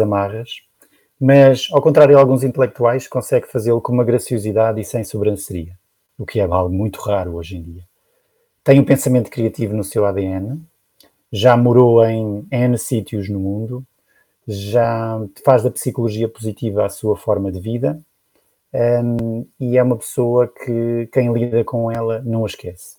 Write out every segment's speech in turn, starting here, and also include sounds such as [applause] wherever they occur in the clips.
amarras, mas, ao contrário de alguns intelectuais, consegue fazê-lo com uma graciosidade e sem sobranceria, o que é algo muito raro hoje em dia. Tem um pensamento criativo no seu ADN, já morou em N sítios no mundo, já faz da psicologia positiva a sua forma de vida um, e é uma pessoa que quem lida com ela não a esquece.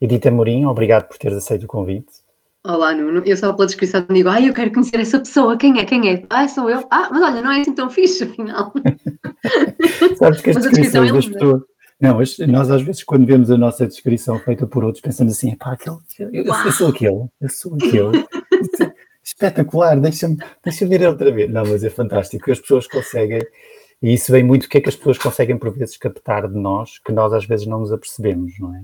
Edita Morim, obrigado por teres aceito o convite. Olá, Nuno. Eu só pela descrição digo, ai, eu quero conhecer essa pessoa. Quem é? Quem é? Ah, sou eu. Ah, mas olha, não é assim tão fixe, afinal. [laughs] Sabes que as descrições é das pessoas... Não, nós às vezes quando vemos a nossa descrição feita por outros pensamos assim, pá, aquele, eu, eu, sou aquele, eu sou aquele. [laughs] Espetacular, deixa-me deixa ver outra vez. Não, mas é fantástico, as pessoas conseguem, e isso vem muito, o que é que as pessoas conseguem por vezes captar de nós, que nós às vezes não nos apercebemos, não é?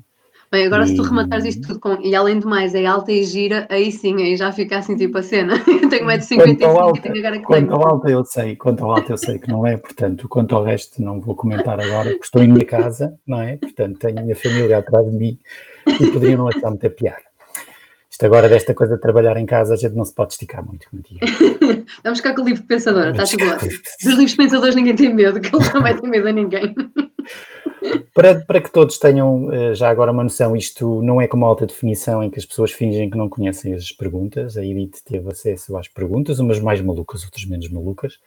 Bem, agora e... se tu rematares isto tudo com, e além de mais é alta e gira, aí sim, aí já fica assim tipo a cena. [laughs] Eu tenho 1,55m e tenho agora que Quanto ao alta eu sei, quanto ao alta eu sei que não é, portanto, quanto ao resto não vou comentar agora, porque estou em minha casa, não é? Portanto, tenho a minha família atrás de mim e poderiam não achar muita piada. Isto agora desta coisa de trabalhar em casa, a gente não se pode esticar muito, como [laughs] Vamos ficar com o livro pensador, está tudo bem. Dos livros pensadores ninguém tem medo, que eles não metem medo a ninguém. [laughs] Para, para que todos tenham eh, já agora uma noção, isto não é como alta definição em que as pessoas fingem que não conhecem as perguntas. A Edith teve acesso às perguntas, umas mais malucas, outras menos malucas,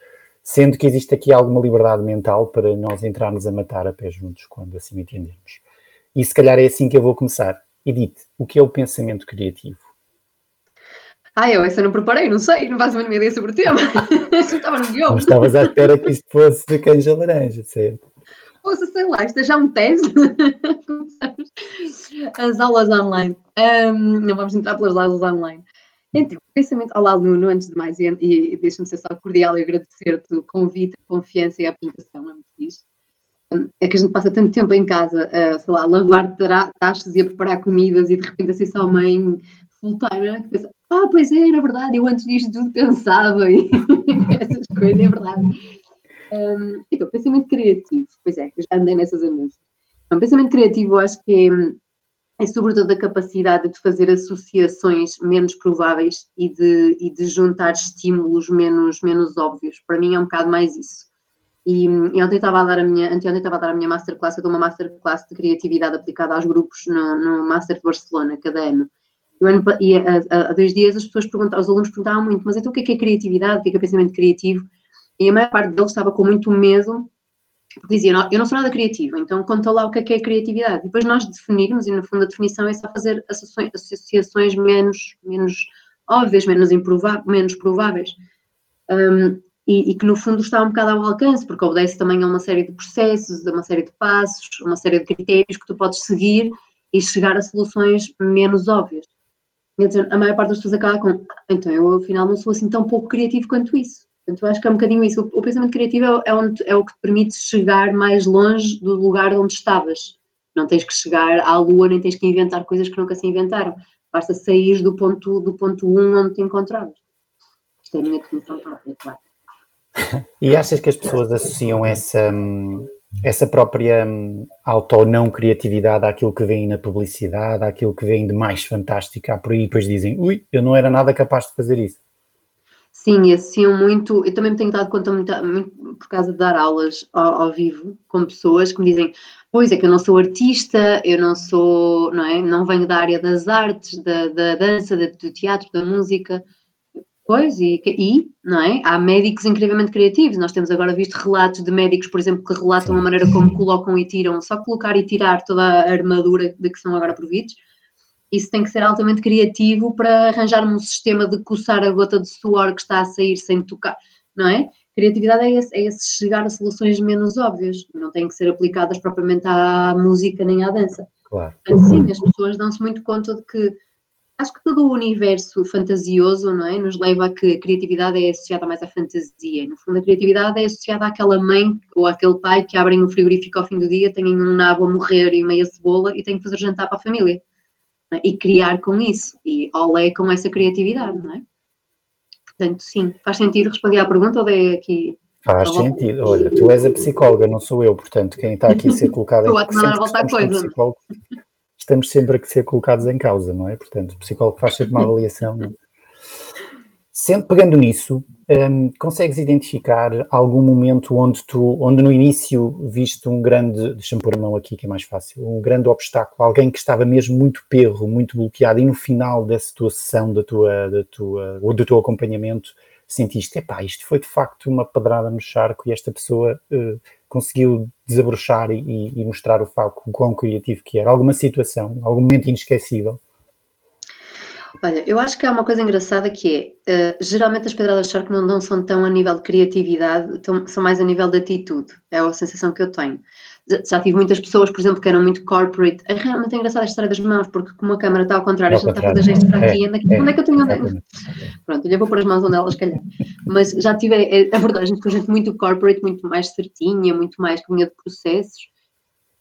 sendo que existe aqui alguma liberdade mental para nós entrarmos a matar a pé juntos quando assim entendemos. E se calhar é assim que eu vou começar. Edith, o que é o pensamento criativo? Ah, eu essa não preparei, não sei, não faço a mínima ideia sobre o tema. [laughs] estava no guião. Não estavas à espera que isto fosse de canja laranja, certo? Ouça, sei lá, isto é já um teste. [laughs] As aulas online. Um, não vamos entrar pelas aulas online. Então, pensamento. Olá, Nuno, antes de mais, e, e deixa-me ser só cordial e agradecer-te o convite, a confiança e a apresentação, é muito fixe. É que a gente passa tanto tempo em casa, a, sei lá, a lavar taxas e a preparar comidas e de repente assim só mãe full time, né? que pensa, ah, pois é, era verdade, eu antes disto tudo pensava [laughs] e essas coisas, é verdade. Um, então, pensamento criativo, pois é, andei nessas andanças. Um pensamento criativo, acho que é, é sobretudo a capacidade de fazer associações menos prováveis e de, e de juntar estímulos menos, menos óbvios. Para mim é um bocado mais isso. E, e ontem estava a dar a minha, estava a dar a minha masterclass, eu dou uma masterclass de criatividade aplicada aos grupos no, no Master de Barcelona, cada ano. E há dois dias as pessoas perguntavam, os alunos perguntavam muito, mas então o que é, que é criatividade, o que é, que é pensamento criativo? E a maior parte deles estava com muito medo, porque diziam, eu não sou nada criativo, então conta lá o que é que é criatividade. E depois nós definirmos, e no fundo a definição é só fazer associações, menos, menos óbvias, menos, menos prováveis. Um, e, e, que no fundo está um bocado ao alcance, porque obedece também a uma série de processos, a uma série de passos, uma série de critérios que tu podes seguir e chegar a soluções menos óbvias. Dizer, a maior parte das pessoas acaba com, então eu afinal não sou assim tão pouco criativo quanto isso. Portanto, eu acho que é um bocadinho isso. O, pensamento criativo é, é, onde, é o que te permite chegar mais longe do lugar onde estavas. Não tens que chegar à lua, nem tens que inventar coisas que nunca se inventaram. Basta sair do ponto, do ponto 1 um onde te encontravas. Isto é a minha definição própria, claro. [laughs] E achas que as pessoas associam essa, essa própria auto ou não criatividade àquilo que vem na publicidade, àquilo que vem de mais fantástico há por aí, e depois dizem, ui, eu não era nada capaz de fazer isso? Sim, associam muito. Eu também me tenho dado conta muito, muito por causa de dar aulas ao, ao, vivo com pessoas que me dizem: Pois é, que eu não sou artista, eu não sou, não é? Não venho da área das artes, da, da dança, do teatro, da música. Pois, e, e, não é? Há médicos incrivelmente criativos. Nós temos agora visto relatos de médicos, por exemplo, que relatam a maneira como colocam e tiram, só colocar e tirar toda a armadura de que são agora providos isso tem que ser altamente criativo para arranjar um sistema de coçar a gota de suor que está a sair sem tocar, não é? Criatividade é esse, é esse chegar a soluções menos óbvias, não têm que ser aplicadas propriamente à música nem à dança. Claro. sim, as pessoas dão-se muito conta de que acho que todo o universo fantasioso, não é? Nos leva a que a criatividade é associada mais à fantasia. No fundo, a criatividade é associada àquela mãe ou àquele pai que abrem um frigorífico ao fim do dia, têm um nabo a morrer e meia cebola e têm que fazer jantar para a família e criar com isso, e olé com essa criatividade, não é? Portanto, sim, faz sentido responder à pergunta ou dei aqui. Faz sentido. Olha, tu és a psicóloga, não sou eu, portanto, quem está aqui a ser colocado [laughs] em causa. Estamos sempre a ser colocados em causa, não é? Portanto, o psicólogo faz sempre uma avaliação. Sendo, pegando nisso, um, consegues identificar algum momento onde tu, onde no início viste um grande, deixa-me pôr a mão aqui que é mais fácil, um grande obstáculo, alguém que estava mesmo muito perro, muito bloqueado, e no final dessa tua sessão, da tua, da tua, ou do teu acompanhamento, sentiste, epá, isto foi de facto uma pedrada no charco e esta pessoa uh, conseguiu desabrochar e, e, mostrar o facto o quão criativo que era. Alguma situação, algum momento inesquecível? Olha, eu acho que há uma coisa engraçada que é, uh, geralmente as pedradas de charco não, não são tão a nível de criatividade, tão, são mais a nível de atitude, é a sensação que eu tenho. Já tive muitas pessoas, por exemplo, que eram muito corporate. É realmente engraçada a história das mãos, porque como a câmera está ao contrário, a gente está a fazer gestos para aqui, anda aqui. É, onde é que eu tenho? Onde... Pronto, eu vou pôr as mãos onde elas calhar. Mas já tive a abordagem com gente muito corporate, muito mais certinha, muito mais que de processos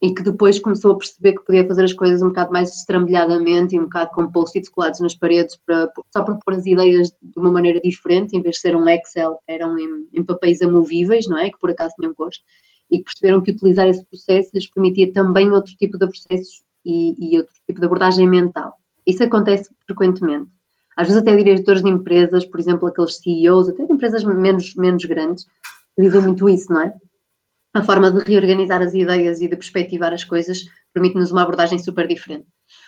e que depois começou a perceber que podia fazer as coisas um bocado mais estrambelhadamente e um bocado com post-its colados nas paredes para, só para pôr as ideias de uma maneira diferente, em vez de ser um Excel, eram em, em papéis amovíveis, não é? Que por acaso tinham gosto e que perceberam que utilizar esse processo lhes permitia também outro tipo de processos e, e outro tipo de abordagem mental. Isso acontece frequentemente. Às vezes até diretores de empresas, por exemplo, aqueles CEOs, até de empresas menos, menos grandes, dizem muito isso, não é? A forma de reorganizar as ideias e de perspectivar as coisas permite-nos uma abordagem super diferente.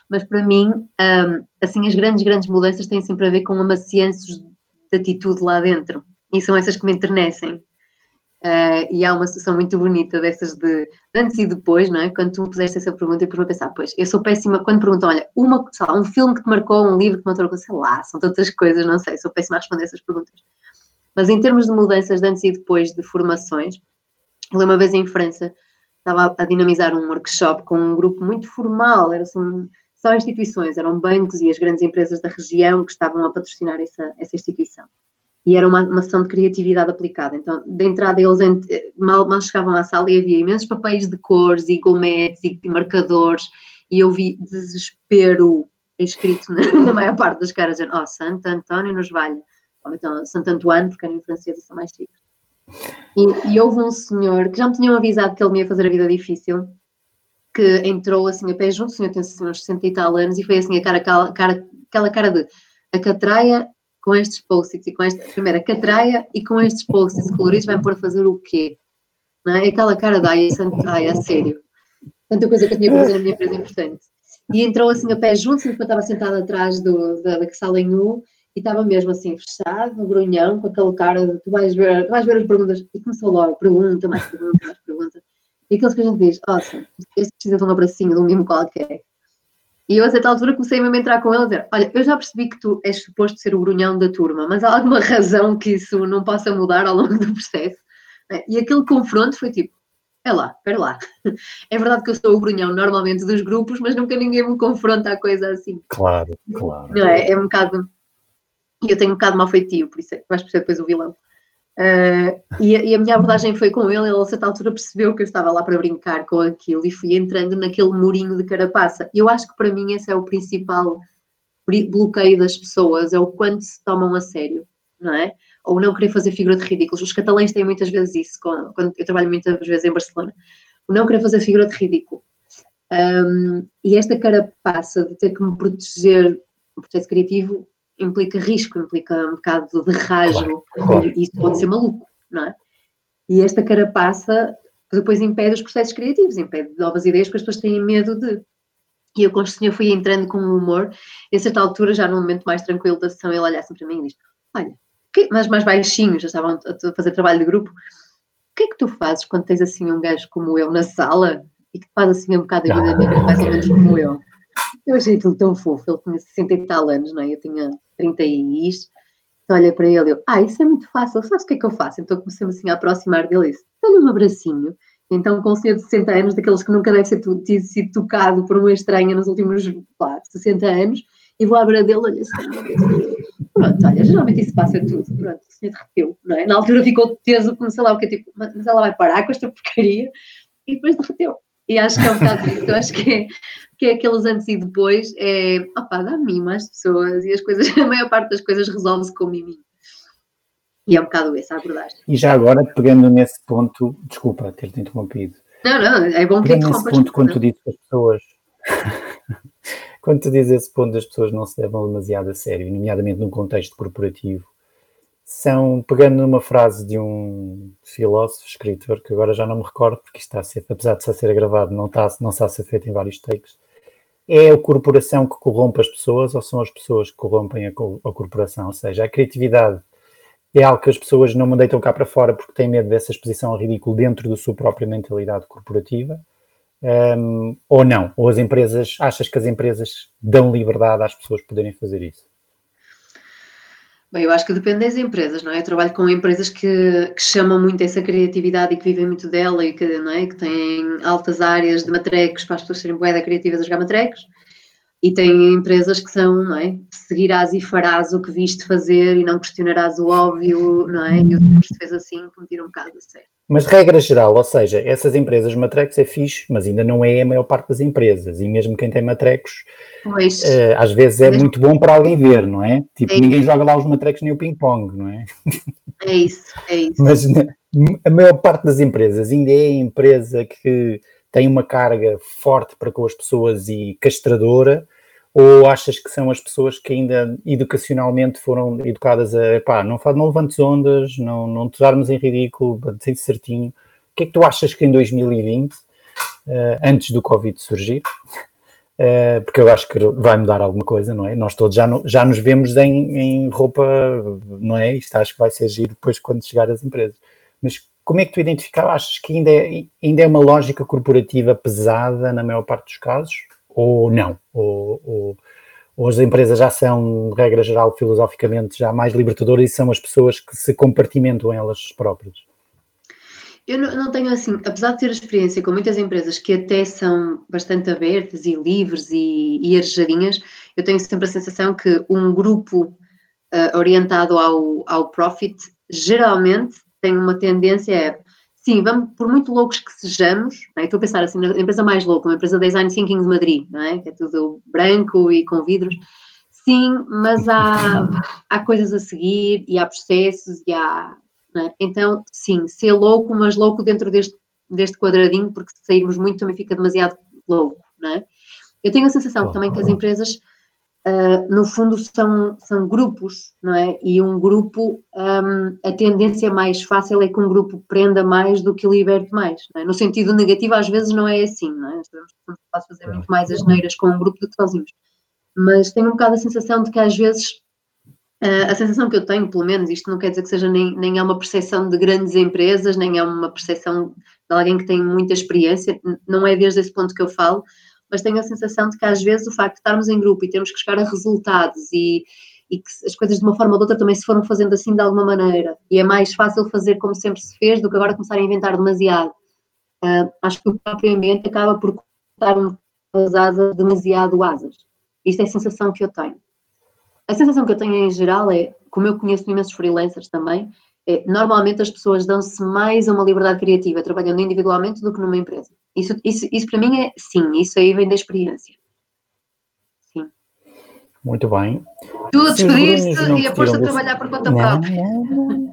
Mas para mim, um, assim, as grandes, grandes mudanças têm sempre a ver com amacianços de atitude lá dentro. E são essas que me enternecem. Uh, e há uma situação muito bonita dessas de antes e depois, não é? Quando tu me puseste essa pergunta, eu depois me pensar, pois, eu sou péssima quando perguntam, olha, uma, lá, um filme que te marcou, um livro que te marcou, sei lá, são tantas coisas, não sei, sou péssima a responder essas perguntas. Mas em termos de mudanças de antes e depois de formações, eu uma vez em França, estava a dinamizar um workshop com um grupo muito formal, eram assim, só instituições, eram bancos e as grandes empresas da região que estavam a patrocinar essa, essa instituição e era uma, uma sessão de criatividade aplicada. Então, de entrada, eles mal, mal chegavam à sala e havia imensos papéis de cores e gometes e, marcadores, e eu vi desespero escrito na, [laughs] na maior parte das caras, dizendo, oh, Santo António nos valha. Ou então, Santo Antoine, porque em francês são mais chiques. E, e, houve um senhor que já me tinham avisado que ele me ia fazer a vida difícil, que entrou assim a pé junto, o senhor tem assim, uns 60 e tal anos, e foi assim a cara, aquela cara, aquela cara de a catraia com estes post-its e com esta primeira catraia e com estes post-its coloridos vai pôr a fazer o quê? Não é? Aquela cara da ai, ai, a sério. Tanta coisa que eu tinha que fazer na minha empresa importante. E entrou assim a pé junto, sempre estava sentada atrás do, da, da sala em U e estava mesmo assim fechado, no grunhão, com aquele cara de tu vais ver, tu vais ver as perguntas. E começou logo, pergunta, mais pergunta, mais pergunta. E aqueles que a gente diz, ó, oh, este precisa de um abracinho, de um mimo qualquer. E eu, a certa altura, comecei mesmo a entrar com ele a dizer: Olha, eu já percebi que tu és suposto ser o grunhão da turma, mas há alguma razão que isso não possa mudar ao longo do processo? E aquele confronto foi tipo: É lá, espera lá. [laughs] É verdade que eu sou o grunhão normalmente dos grupos, mas nunca ninguém me confronta a coisa assim. Claro, claro. Não é? É um bocado. E eu tenho um bocado mal feitio, por isso é vais perceber depois o vilão. Uh, e, a, e, a minha abordagem foi com ele, ele a certa altura percebeu que eu estava lá para brincar com aquilo e fui entrando naquele murinho de carapaça. Eu acho que para mim esse é o principal bloqueio das pessoas, é o quanto se tomam a sério, não é? Ou não querer fazer figura de ridículos. Os catalães têm muitas vezes isso, quando, eu trabalho muitas vezes em Barcelona, o não querer fazer figura de ridículo. Um, e esta carapaça de ter que me proteger no processo criativo implica risco, implica um bocado de rasgo, claro, e isso pode ser maluco, não é? E esta carapaça depois impede os processos criativos, impede novas ideias, porque as pessoas têm medo de. E eu com o senhor fui entrando com o humor, e a certa altura, já num momento mais tranquilo da sessão, ele olhasse para mim e diz: Olha, que... mas mais baixinho, já estavam a fazer trabalho de grupo, o que é que tu fazes quando tens assim um gajo como eu na sala e que faz assim um bocado a vida [laughs] mais ou menos como eu? Eu achei aquilo tão fofo, ele tinha 60 e tal anos, não é? Eu tinha 30 e isto. Então olhei para ele e eu, ah, isso é muito fácil, sabes o que é que eu faço? Então comecei-me assim a aproximar dele e disse, dá-lhe um abracinho. Então, com um senhor de 60 anos, daqueles que nunca deve ter sido tocado por uma estranha nos últimos, claro, 60 anos, e vou à beira dele, olha assim, pronto, olha, geralmente isso passa tudo, pronto, o senhor derreteu, não é? Na altura ficou teso, como lá o que, tipo, mas ela vai parar com esta porcaria, e depois derreteu. E acho que é um bocado isso, acho que é, que é aqueles antes e depois, é opá, dá mimo às pessoas e as coisas, [laughs] a maior parte das coisas resolve-se com miminho. E é um bocado essa a abordagem. E já agora, pegando nesse ponto, desculpa ter-te interrompido. Não, não, é bom que nesse ponto, quando tu dizes que as pessoas. [laughs] quando tu dizes esse ponto das pessoas não se levam demasiado a sério, nomeadamente num contexto corporativo, são, pegando numa frase de um filósofo, escritor, que agora já não me recordo, porque está a ser, apesar de estar a ser gravado, não está, não está a ser feito em vários takes, é a corporação que corrompe as pessoas ou são as pessoas que corrompem a, a corporação? Ou seja, a criatividade é algo que as pessoas não me cá para fora porque têm medo dessa exposição ao ridículo dentro da sua própria mentalidade corporativa, um, ou não? Ou as empresas, achas que as empresas dão liberdade às pessoas poderem fazer isso? Bem, eu acho que depende das empresas, não é? Eu trabalho com empresas que, que, chamam muito essa criatividade e que vivem muito dela e que, não é? que têm altas áreas de matrecos para as pessoas serem boeda criativas a jogar matrecos. E tem empresas que são, não é? Seguirás e farás o que viste fazer e não questionarás o óbvio, não é? E o que fez assim, como tira um bocado sério. Mas regra geral, ou seja, essas empresas matrecos é fixe, mas ainda não é a maior parte das empresas. E mesmo quem tem matrecos, pois, uh, às vezes é muito bom para alguém ver, não é? Tipo, é ninguém joga lá os matrecos nem o ping-pong, não é? É isso, é isso. Mas a maior parte das empresas ainda é a empresa que tem uma carga forte para com as pessoas e castradora, ou achas que são as pessoas que ainda educacionalmente foram educadas a pá, não, não levantes ondas, não, não te darmos em ridículo, ser certinho. O que é que tu achas que em 2020, uh, eh, antes do Covid surgir, uh, [laughs] porque eu acho que vai mudar alguma coisa, não é? Nós todos já, no, já nos vemos em, em, roupa, não é? Isto acho que vai ser giro depois quando chegar às empresas. Mas como é que tu identificas? Achas que ainda é, ainda é uma lógica corporativa pesada na maior parte dos casos? Ou não? Ou, ou, ou, as empresas já são, de regra geral, filosoficamente, já mais libertadoras e são as pessoas que se compartimentam elas próprias? Eu não, tenho assim, apesar de ter experiência com muitas empresas que até são bastante abertas e livres e, e arejadinhas, eu tenho sempre a sensação que um grupo uh, orientado ao, ao profit geralmente tem uma tendência a sim, vamos, por muito loucos que sejamos, é? estou a pensar assim, na empresa mais louca, uma empresa Design Thinking de Madrid, é? que é tudo branco e com vidros, sim, mas há, [laughs] há coisas a seguir e há processos e há. É? Então, sim, ser louco, mas louco dentro deste, deste quadradinho, porque se sairmos muito também fica demasiado louco. É? Eu tenho a sensação também que as empresas uh, no fundo são, são grupos, não é? E um grupo, um, a tendência mais fácil é que um grupo prenda mais do que liberte mais. É? No sentido negativo, às vezes não é assim, não é? Sabemos que fazer muito mais as neiras com um grupo do que sozinhos. Mas tenho um bocado a sensação de que às vezes Uh, a sensação que eu tenho, pelo menos, isto não quer dizer que seja nem, nem é uma percepção de grandes empresas, nem é uma percepção de alguém que tem muita experiência, não é desde esse ponto que eu falo, mas tenho a sensação de que às vezes o facto de estarmos em grupo e termos que chegar a resultados e, e que as coisas de uma forma ou de outra também se foram fazendo assim de alguma maneira e é mais fácil fazer como sempre se fez do que agora começar a inventar demasiado. Uh, acho que o próprio ambiente acaba por cortar um as asas demasiado asas. Isto é a sensação que eu tenho. A sensação que eu tenho em geral é, como eu conheço imensos freelancers também, é, normalmente as pessoas dão-se mais a uma liberdade criativa trabalhando individualmente do que numa empresa. Isso, isso, isso para mim é sim, isso aí vem da experiência. Sim. Muito bem. Tu a despedir-te e a pôr a trabalhar por conta própria.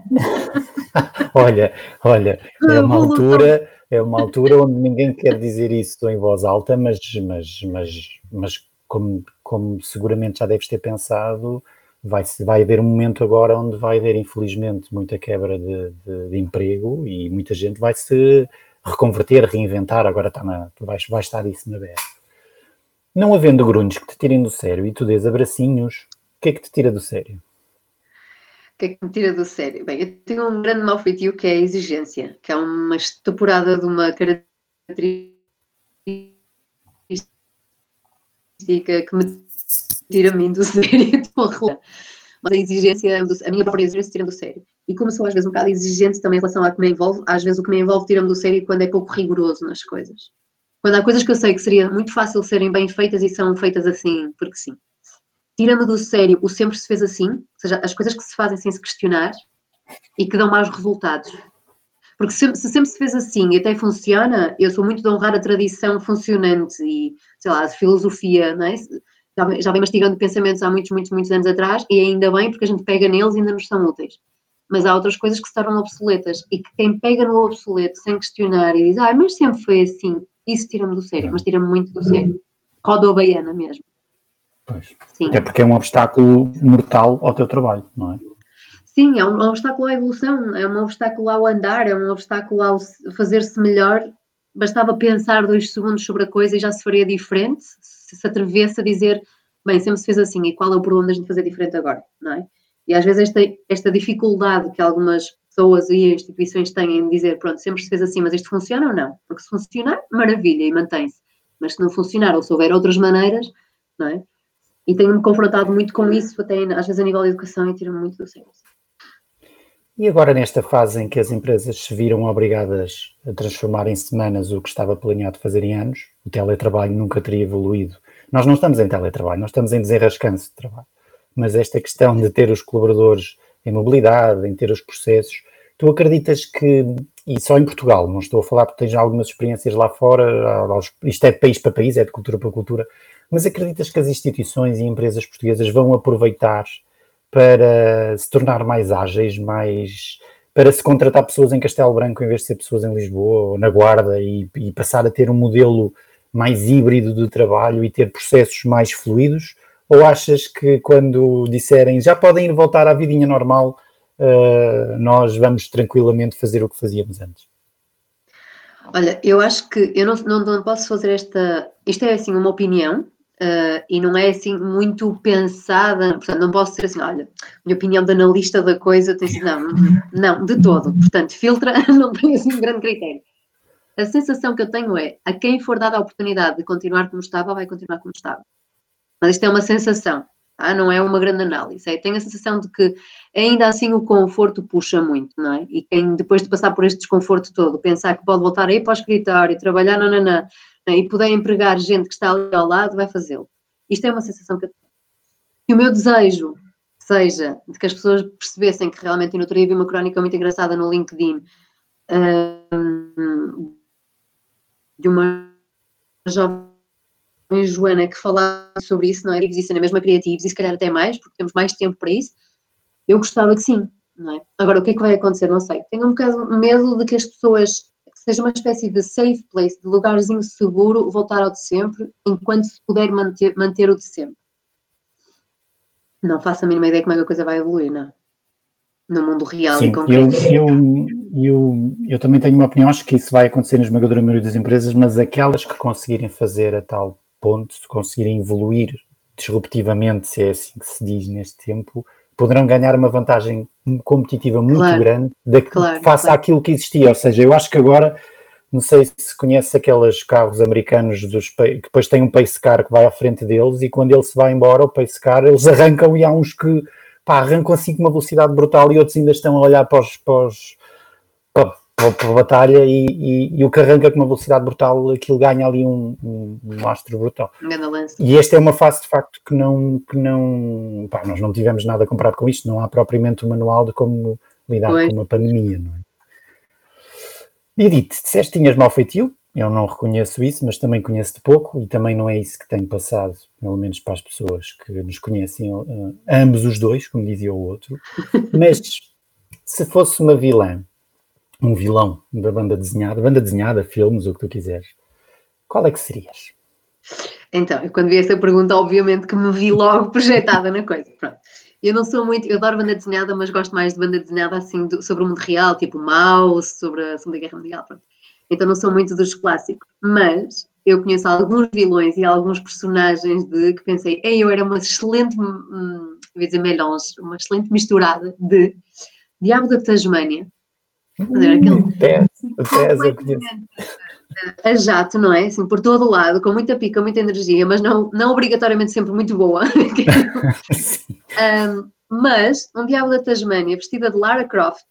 [laughs] olha, olha, é uma altura, é uma altura onde ninguém quer dizer isso em voz alta, mas, mas, mas, mas como, como seguramente já deves ter pensado, vai, vai haver um momento agora onde vai haver, infelizmente, muita quebra de, de, de emprego e muita gente vai se reconverter, reinventar. Agora está na, vai, vai estar isso na BR. Não havendo grunhos que te tirem do sério e tu dês abracinhos, o que é que te tira do sério? O que é que me tira do sério? Bem, eu tenho um grande mal feitio que é a exigência, que é uma estuporada de uma característica que me tira a mim do [laughs] sério. Mas a exigência, a minha própria exigência tira-me do sério. E como sou às vezes um bocado exigente também em relação ao que me envolve, às vezes o que me envolve tira-me do sério quando é pouco rigoroso nas coisas. Quando há coisas que eu sei que seria muito fácil serem bem feitas e são feitas assim, porque sim. Tira-me do sério o sempre se fez assim, ou seja, as coisas que se fazem sem se questionar e que dão mais resultados. Porque se, se, sempre se fez assim e até funciona, eu sou muito de honrar a tradição funcionante e, sei lá, a filosofia, não é? já, já vem mastigando pensamentos há muitos, muitos, muitos anos atrás e ainda bem porque a gente pega neles e ainda nos são úteis. Mas há outras coisas que se tornam obsoletas e que quem pega no obsoleto sem questionar e diz, ah, mas sempre foi assim, isso tira-me do sério, mas tira-me muito do sério. Roda a baiana mesmo. Pois. Sim. Até porque é um obstáculo mortal ao teu trabalho, não é? Sim, é um, é um obstáculo à evolução, é um obstáculo ao andar, é um obstáculo ao fazer-se melhor. Bastava pensar dois segundos sobre a coisa e já se faria diferente, se se atrevesse a dizer, bem, sempre se fez assim, e qual é o problema de a gente fazer diferente agora, não é? E às vezes esta, esta dificuldade que algumas pessoas e instituições têm em dizer, pronto, sempre se fez assim, mas isto funciona ou não? Porque se funcionar, maravilha, e mantém-se. Mas se não funcionar, ou se houver outras maneiras, não é? E tenho-me confrontado muito com isso, até às vezes a nível de educação, e tiro-me muito do sério. E agora, nesta fase em que as empresas se viram obrigadas a transformar em semanas o que estava planeado fazer em anos, o teletrabalho nunca teria evoluído. Nós não estamos em teletrabalho, nós estamos em desenrascanço de trabalho. Mas esta questão de ter os colaboradores em mobilidade, em ter os processos, tu acreditas que, e só em Portugal, não estou a falar porque tens algumas experiências lá fora, isto é de país para país, é de cultura para cultura, mas acreditas que as instituições e empresas portuguesas vão aproveitar para se tornar mais ágeis, mais para se contratar pessoas em Castelo Branco em vez de ser pessoas em Lisboa ou na Guarda e, e passar a ter um modelo mais híbrido de trabalho e ter processos mais fluidos? Ou achas que quando disserem já podem ir voltar à vidinha normal, uh, nós vamos tranquilamente fazer o que fazíamos antes? Olha, eu acho que eu não, não, não posso fazer esta. Isto é assim uma opinião, Uh, e não é assim muito pensada, portanto, não posso dizer assim, olha, minha opinião de analista da coisa tem sido, não, não, de todo, portanto, filtra, [laughs] não tem assim um grande critério. A sensação que eu tenho é, a quem for dada a oportunidade de continuar como estava, vai continuar como estava. Mas isto é uma sensação, tá? não é uma grande análise. É, tenho a sensação de que ainda assim o conforto puxa muito, não é? E quem depois de passar por este desconforto todo, pensar que pode voltar a ir para o escritório, trabalhar, não, não, não, né, e puder empregar gente que está ali ao lado, vai fazê-lo. Isto é uma sensação que eu tenho. E o meu desejo seja de que as pessoas percebessem que realmente, no outro dia vi uma crónica muito engraçada no LinkedIn um, de uma jovem Joana que falava sobre isso, não é? Isso na mesma criativos e se calhar até mais, porque temos mais tempo para isso. Eu gostava que sim, não é? Agora, o que é que vai acontecer? Não sei. Tenho um bocado medo de que as pessoas seja uma espécie de safe place, de lugarzinho seguro, voltar ao de sempre, enquanto se puder manter, manter o de sempre. Não faço a mínima ideia como é que a coisa vai evoluir, não? No mundo real Sim, e concreto. Eu, eu, eu, eu também tenho uma opinião, acho que isso vai acontecer na esmagadora maioria das empresas, mas aquelas que conseguirem fazer a tal ponto, se conseguirem evoluir disruptivamente, se é assim que se diz neste tempo, poderão ganhar uma vantagem competitiva muito claro, grande da, claro, face claro. àquilo que existia. Ou seja, eu acho que agora, não sei se conhece aqueles carros americanos dos, que depois tem um pace car que vai à frente deles e quando ele se vai embora, o pace car, eles arrancam e há uns que pá, arrancam assim com uma velocidade brutal e outros ainda estão a olhar para os, para os para a batalha e, e, e, o que arranca com uma velocidade brutal, aquilo ganha ali um, um, um astro brutal. E esta é uma fase de facto que não, que não pá, nós não tivemos nada comparado com isto, não há propriamente um manual de como lidar pois. com uma pandemia, não é? Edith, disseste que tinhas mau feitio, eu não reconheço isso, mas também conheço-te pouco e também não é isso que tem passado, pelo menos para as pessoas que nos conhecem, uh, ambos os dois, como dizia o outro. [laughs] Mas se fosse uma vilã, um vilão da banda desenhada, banda desenhada, filmes, o que tu quiseres, qual é que serias? Então, quando vi essa pergunta, obviamente que me vi logo [laughs] projetada na coisa. Pronto. Eu não sou muito, eu adoro banda desenhada, mas gosto mais de banda desenhada assim do, sobre o mundo real, tipo Mouse, sobre a Segunda Guerra Mundial. Pronto. Então não sou muito dos clássicos, mas eu conheço alguns vilões e alguns personagens de que pensei, ei, eu era uma excelente, hum, vou dizer melange, uma excelente misturada de Diabo da Tasmânia, Fazer aquele. Tese, eu conheço. A jato, não é? Assim, por todo lado, com muita pica, muita energia, mas não, não obrigatoriamente sempre muito boa. [laughs] [laughs] um, mas um diabo da Tasmânia vestida de Lara Croft,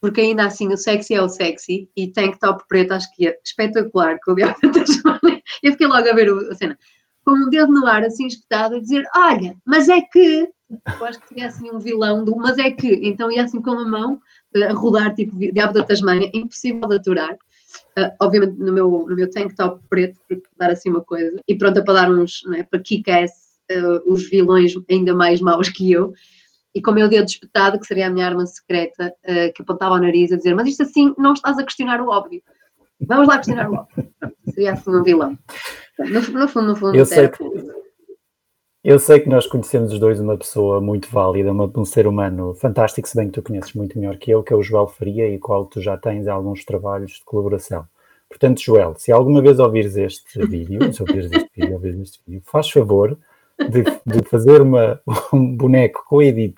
porque ainda assim o sexy é o sexy, e tank top preto, acho que é espetacular com o diabo da Tasmânia. Eu fiquei logo a ver a cena, com um dedo no ar, assim espetado, a dizer: Olha, mas é que. Eu acho que seria assim um vilão do mas é que. Então ia assim com a mão a rodar tipo diabo da Tasmânia, impossível de aturar. Uh, obviamente no meu, no meu tank top preto, para dar assim uma coisa, e pronta para dar uns, é, para kick-ass uh, os vilões ainda mais maus que eu, e com o meu dedo espetado, que seria a minha arma secreta, uh, que apontava ao nariz a dizer, mas isto assim não estás a questionar o óbvio. Vamos lá questionar o óbvio. seria assim um vilão. No, no fundo, no fundo, eu sei que, Eu sei que nós conhecemos os dois uma pessoa muito válida, um ser humano fantástico, se bem que tu conheces muito melhor que eu, que é o Joel Faria, e qual tu já tens alguns trabalhos de colaboração. Portanto, Joel, se alguma vez ouvires este [laughs] vídeo, se ouvires este vídeo, ouvires este vídeo, faz favor de, de fazer uma, um boneco com edit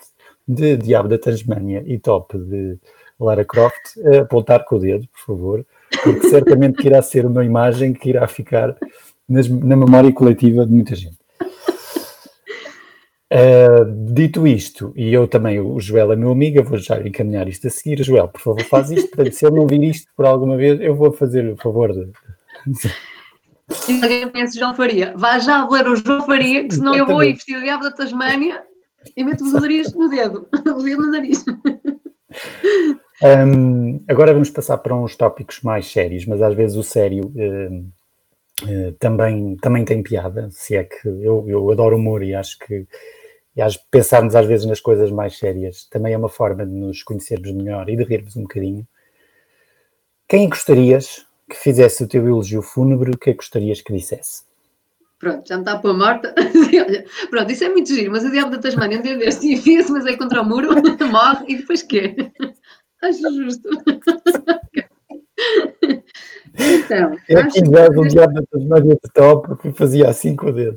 de Diabo da Tasmânia e top de Lara Croft, a apontar com o dedo, por favor, porque certamente que irá ser uma imagem que irá ficar nas, na memória coletiva de muita gente. Uh, dito isto, e eu também, o Joel é meu amigo, eu vou já encaminhar isto a seguir. Joel, por favor, faz isto. Portanto, se ele não vir isto por alguma vez, eu vou fazer o favor de. Se alguém conhece João Faria, vá já ler o João Faria, que senão eu vou o diabo da Tasmânia e meto os nariz no dedo, o dedo no nariz. Um, agora vamos passar para uns tópicos mais sérios, mas às vezes o sério uh, uh, também, também tem piada, se é que eu, eu adoro humor e acho que e pensarmos às vezes nas coisas mais sérias também é uma forma de nos conhecermos melhor e de rirmos um bocadinho. Quem gostarias que fizesse o teu elogio fúnebre, o que é que gostarias que dissesse? Pronto, já me está a pôr morta. [laughs] Pronto, isso é muito giro, mas o diabo da Tasmania entendeste fez, mas é contra o muro, [laughs] morre e depois quê? [laughs] Acho justo. então, é acho que o diabo da Tasmania de top que fazia assim com o dedo.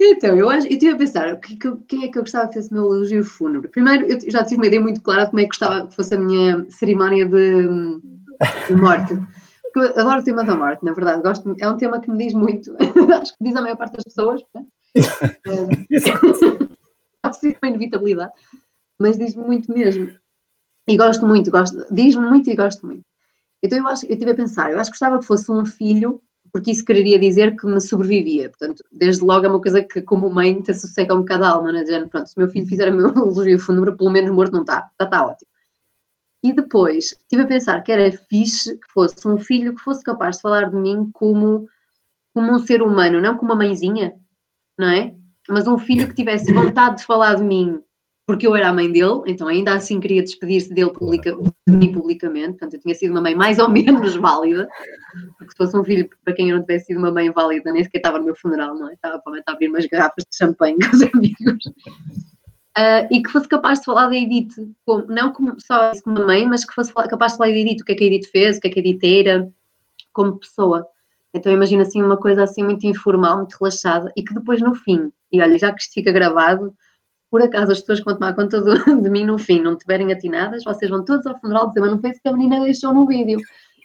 Então, eu, acho, eu estive a pensar, que, que, quem é que eu gostava que fosse o meu elogio fúnebre? Primeiro, eu já tive uma ideia muito clara de como é que gostava que fosse a minha cerimónia de, de morte. Porque eu adoro o tema da morte, na verdade. Gosto, é um tema que me diz muito. [laughs] acho que diz a maior parte das pessoas. [laughs] Pode ser uma inevitabilidade, mas diz-me muito mesmo. E gosto muito, gosto, diz-me muito e gosto muito. Então eu acho, eu estive a pensar, eu acho que gostava que fosse um filho porque isso quereria dizer que me sobrevivia. Portanto, desde logo é uma coisa que, como mãe, te sossega um bocado a alma, né? Dizendo, pronto, se meu filho fizer o meu [laughs] elogio fúnebre, pelo menos morto não está, está, está ótimo. E depois, estive a pensar que era fixe que fosse um filho que fosse capaz de falar de mim como, como um ser humano, não como uma mãezinha, não é? Mas um filho que tivesse vontade de falar de mim porque eu era a mãe dele, então ainda assim queria despedir-se dele publica, de mim publicamente, portanto eu tinha sido uma mãe mais ou menos válida, porque se fosse um filho para quem eu não tivesse sido uma mãe válida, nem sequer estava no meu funeral, não é? Estava provavelmente a abrir umas garrafas de champanhe [laughs] com os amigos. Uh, e que fosse capaz de falar da Edith, como, não como, só como mãe, mas que fosse capaz de falar da Edith, o que é que a Edith fez, o que é que a Edith era, como pessoa. Então imagina assim uma coisa assim muito informal, muito relaxada, e que depois no fim, e olha, já que isto fica gravado, por acaso as pessoas que vão tomar conta do, de mim no fim não estiverem atinadas, vocês vão todos ao funeral dizer, mas não foi isso que a menina deixou no vídeo.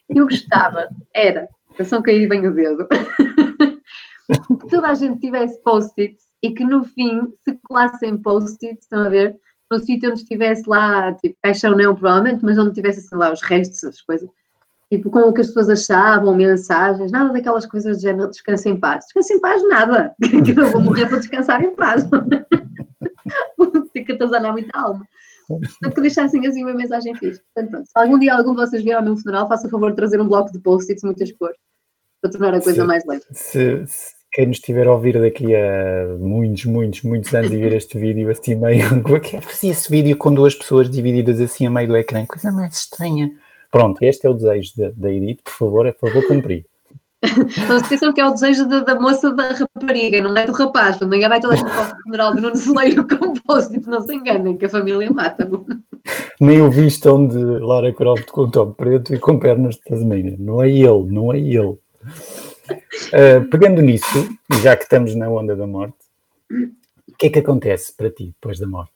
Eu gostava, era, atenção que aí vem o dedo, [laughs] que toda a gente tivesse post-its e que no fim se colassem post-its, estão a ver? No sítio onde estivesse lá, tipo, caixão não, provavelmente, mas onde tivesse, sei lá, os restos, as coisas. Tipo, com o que as pessoas achavam, mensagens, nada daquelas coisas de género, descansa em paz. Descansa em paz, nada. [laughs] Eu vou morrer para descansar em paz. Fica a muita alma. Portanto, que deixassem assim uma mensagem fixe. Portanto, pronto, se algum dia algum de vocês vier ao meu funeral, faça o favor de trazer um bloco de post-its muitas cores, para tornar a coisa se, mais leve. Se, se, quem nos estiver a ouvir daqui a muitos, muitos, muitos anos e ver este vídeo assim meio. [laughs] que é que esse vídeo com duas pessoas divididas assim a meio do ecrã? Coisa mais estranha. Pronto, este é o desejo da, da Edith, por favor, é por favor cumprir. [laughs] Não se esqueçam que é o desejo da, da, moça da rapariga, não é do rapaz. Amanhã vai toda a gente para o funeral de Nuno Celeiro não se enganem, que a família mata. Nem o visto onde Lara Croft com top preto e com pernas de Tasmania. Não é ele, não é ele. Uh, pegando nisso, já que estamos na onda da morte, o que é que acontece para ti depois da morte?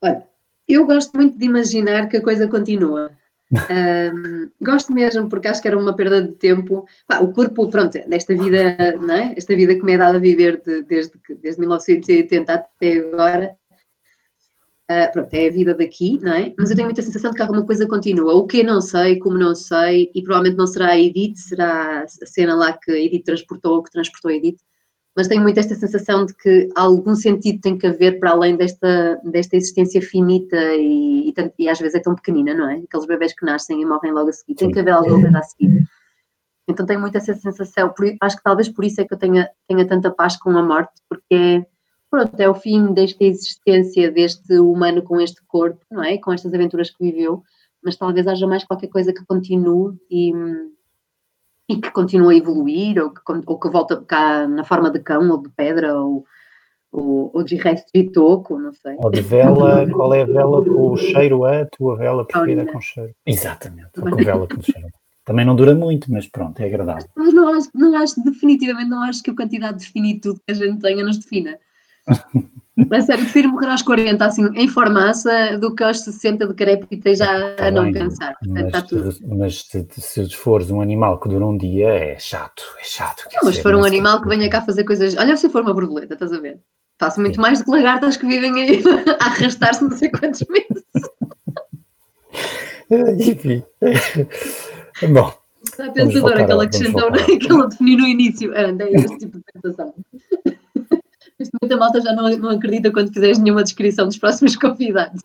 Olha, eu gosto muito de imaginar que a coisa continua. Um, gosto mesmo porque acho que era uma perda de tempo. O corpo, pronto, desta vida, não é? Esta vida que me é dada a viver de, desde, desde 1980 até agora, uh, pronto, é a vida daqui, não é? Mas eu tenho muita sensação de que alguma coisa continua. O que não sei, como não sei, e provavelmente não será a Edith, será a cena lá que a Edith transportou ou que transportou a Edith mas tenho muito esta sensação de que algum sentido tem que haver para além desta, desta existência finita e, e, e, às vezes é tão pequenina, não é? Aqueles bebés que nascem e morrem logo a seguir, tem que haver alguma coisa a seguir. Então tenho muito essa sensação, por, acho que talvez por isso é que eu tenha, tenha tanta paz com a morte, porque é, pronto, é o fim desta existência, deste humano com este corpo, não é? Com estas aventuras que viveu, mas talvez haja mais qualquer coisa que continue e, e que continua a evoluir, ou que, ou que volta cá na forma de cão, ou de pedra, ou, ou, ou de resto de toco, não sei. Ou de vela, [laughs] qual é a vela com o cheiro a tua vela preferida com cheiro? Exatamente, ou com vela com cheiro. Também não dura muito, mas pronto, é agradável. Mas não acho, não acho, definitivamente, não acho que a quantidade de finitude que a gente tenha nos defina. [laughs] É sério, prefiro morrer aos 40, assim, em formaça, do que aos 60 de crepe e já tá a não bem, pensar. Portanto, mas, mas se, se fores um animal que dura um dia, é chato, é chato. Não, mas se for um animal que venha cá fazer coisas. Olha, se for uma borboleta, estás a ver? Faço muito Sim. mais do que lagartas que vivem aí [laughs] a arrastar-se não sei quantos meses. [laughs] Enfim. Bom. Está pensadora aquela acrescentou, aquela [laughs] definiu no início. Anda, é esse tipo de pensação. Muita malta já não, não acredita quando fizeres nenhuma descrição dos próximos [laughs] convidados.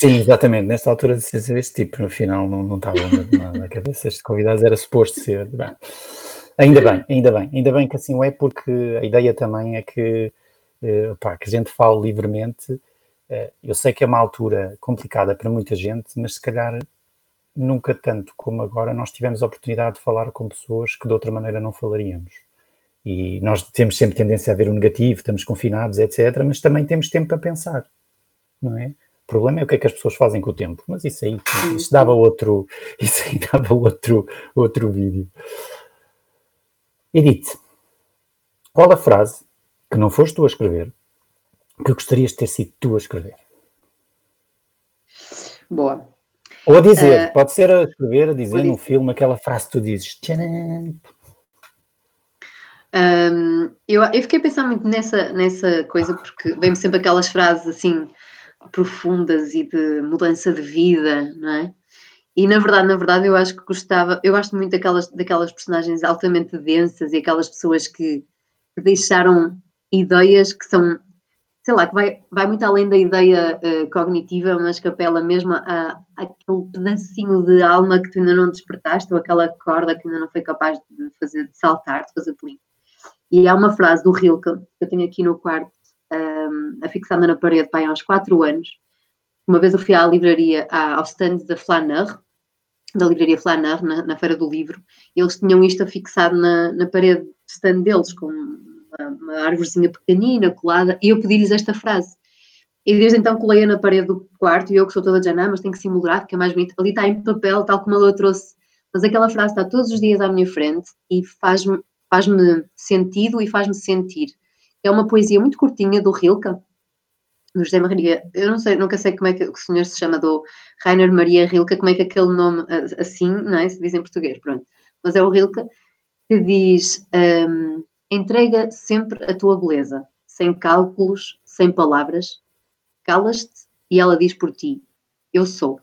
Sim, exatamente. Nesta altura de ser este tipo, no final não, não estava na, na cabeça. Estes convidados era suposto ser. Bem, ainda bem, ainda bem. Ainda bem que assim o é, porque a ideia também é que, eh, pá, que a gente fale livremente. Eh, eu sei que é uma altura complicada para muita gente, mas se calhar nunca tanto como agora nós tivemos a oportunidade de falar com pessoas que de outra maneira não falaríamos. E nós temos sempre tendência a ver o negativo, estamos confinados, etc., mas também temos tempo para pensar, não é? O problema é o que é que as pessoas fazem com o tempo, mas isso aí, isso dava outro, [laughs] isso aí dava outro, outro vídeo. Edith, qual a frase que não foste tu a escrever que gostarias de ter sido tu a escrever? Boa. Ou a dizer, uh, pode ser a escrever, a dizer no filme aquela frase que tu dizes. Um, eu, eu fiquei a pensar muito nessa, nessa coisa, porque vem-me sempre aquelas frases assim profundas e de mudança de vida, não é? E na verdade, na verdade, eu acho que gostava, eu gosto muito daquelas, daquelas personagens altamente densas e aquelas pessoas que, que deixaram ideias que são sei lá, que vai, vai muito além da ideia uh, cognitiva, mas que apela mesmo a, aquele pedacinho de alma que tu ainda não despertaste, ou aquela corda que ainda não foi capaz de fazer, de saltar, de fazer pulinho. E há uma frase do Rilke, que eu tenho aqui no quarto, um, ehm, afixada na parede, pai, há uns quatro anos. Uma vez eu fui à livraria, ao stand da Flaneur, da livraria Flaneur, na, na, Feira do Livro, eles tinham isto afixado na, na parede do stand deles, com uma árvorezinha pequenina, colada, e eu pedi-lhes esta frase. E desde então colei-a na parede do quarto, e eu que sou toda de janã, mas tenho que simular, porque é mais bonito. Ali está em papel, tal como ela trouxe. Mas aquela frase está todos os dias à minha frente e faz-me faz sentido e faz-me sentir. É uma poesia muito curtinha do Rilke, do José Maria, eu não sei, nunca sei como é que o senhor se chama, do Rainer Maria Rilke, como é que aquele nome assim, não é? Se diz em português, pronto. Mas é o Rilke que diz: um, Entrega sempre a tua beleza, sem cálculos, sem palavras. Calas-te e ela diz por ti: Eu sou.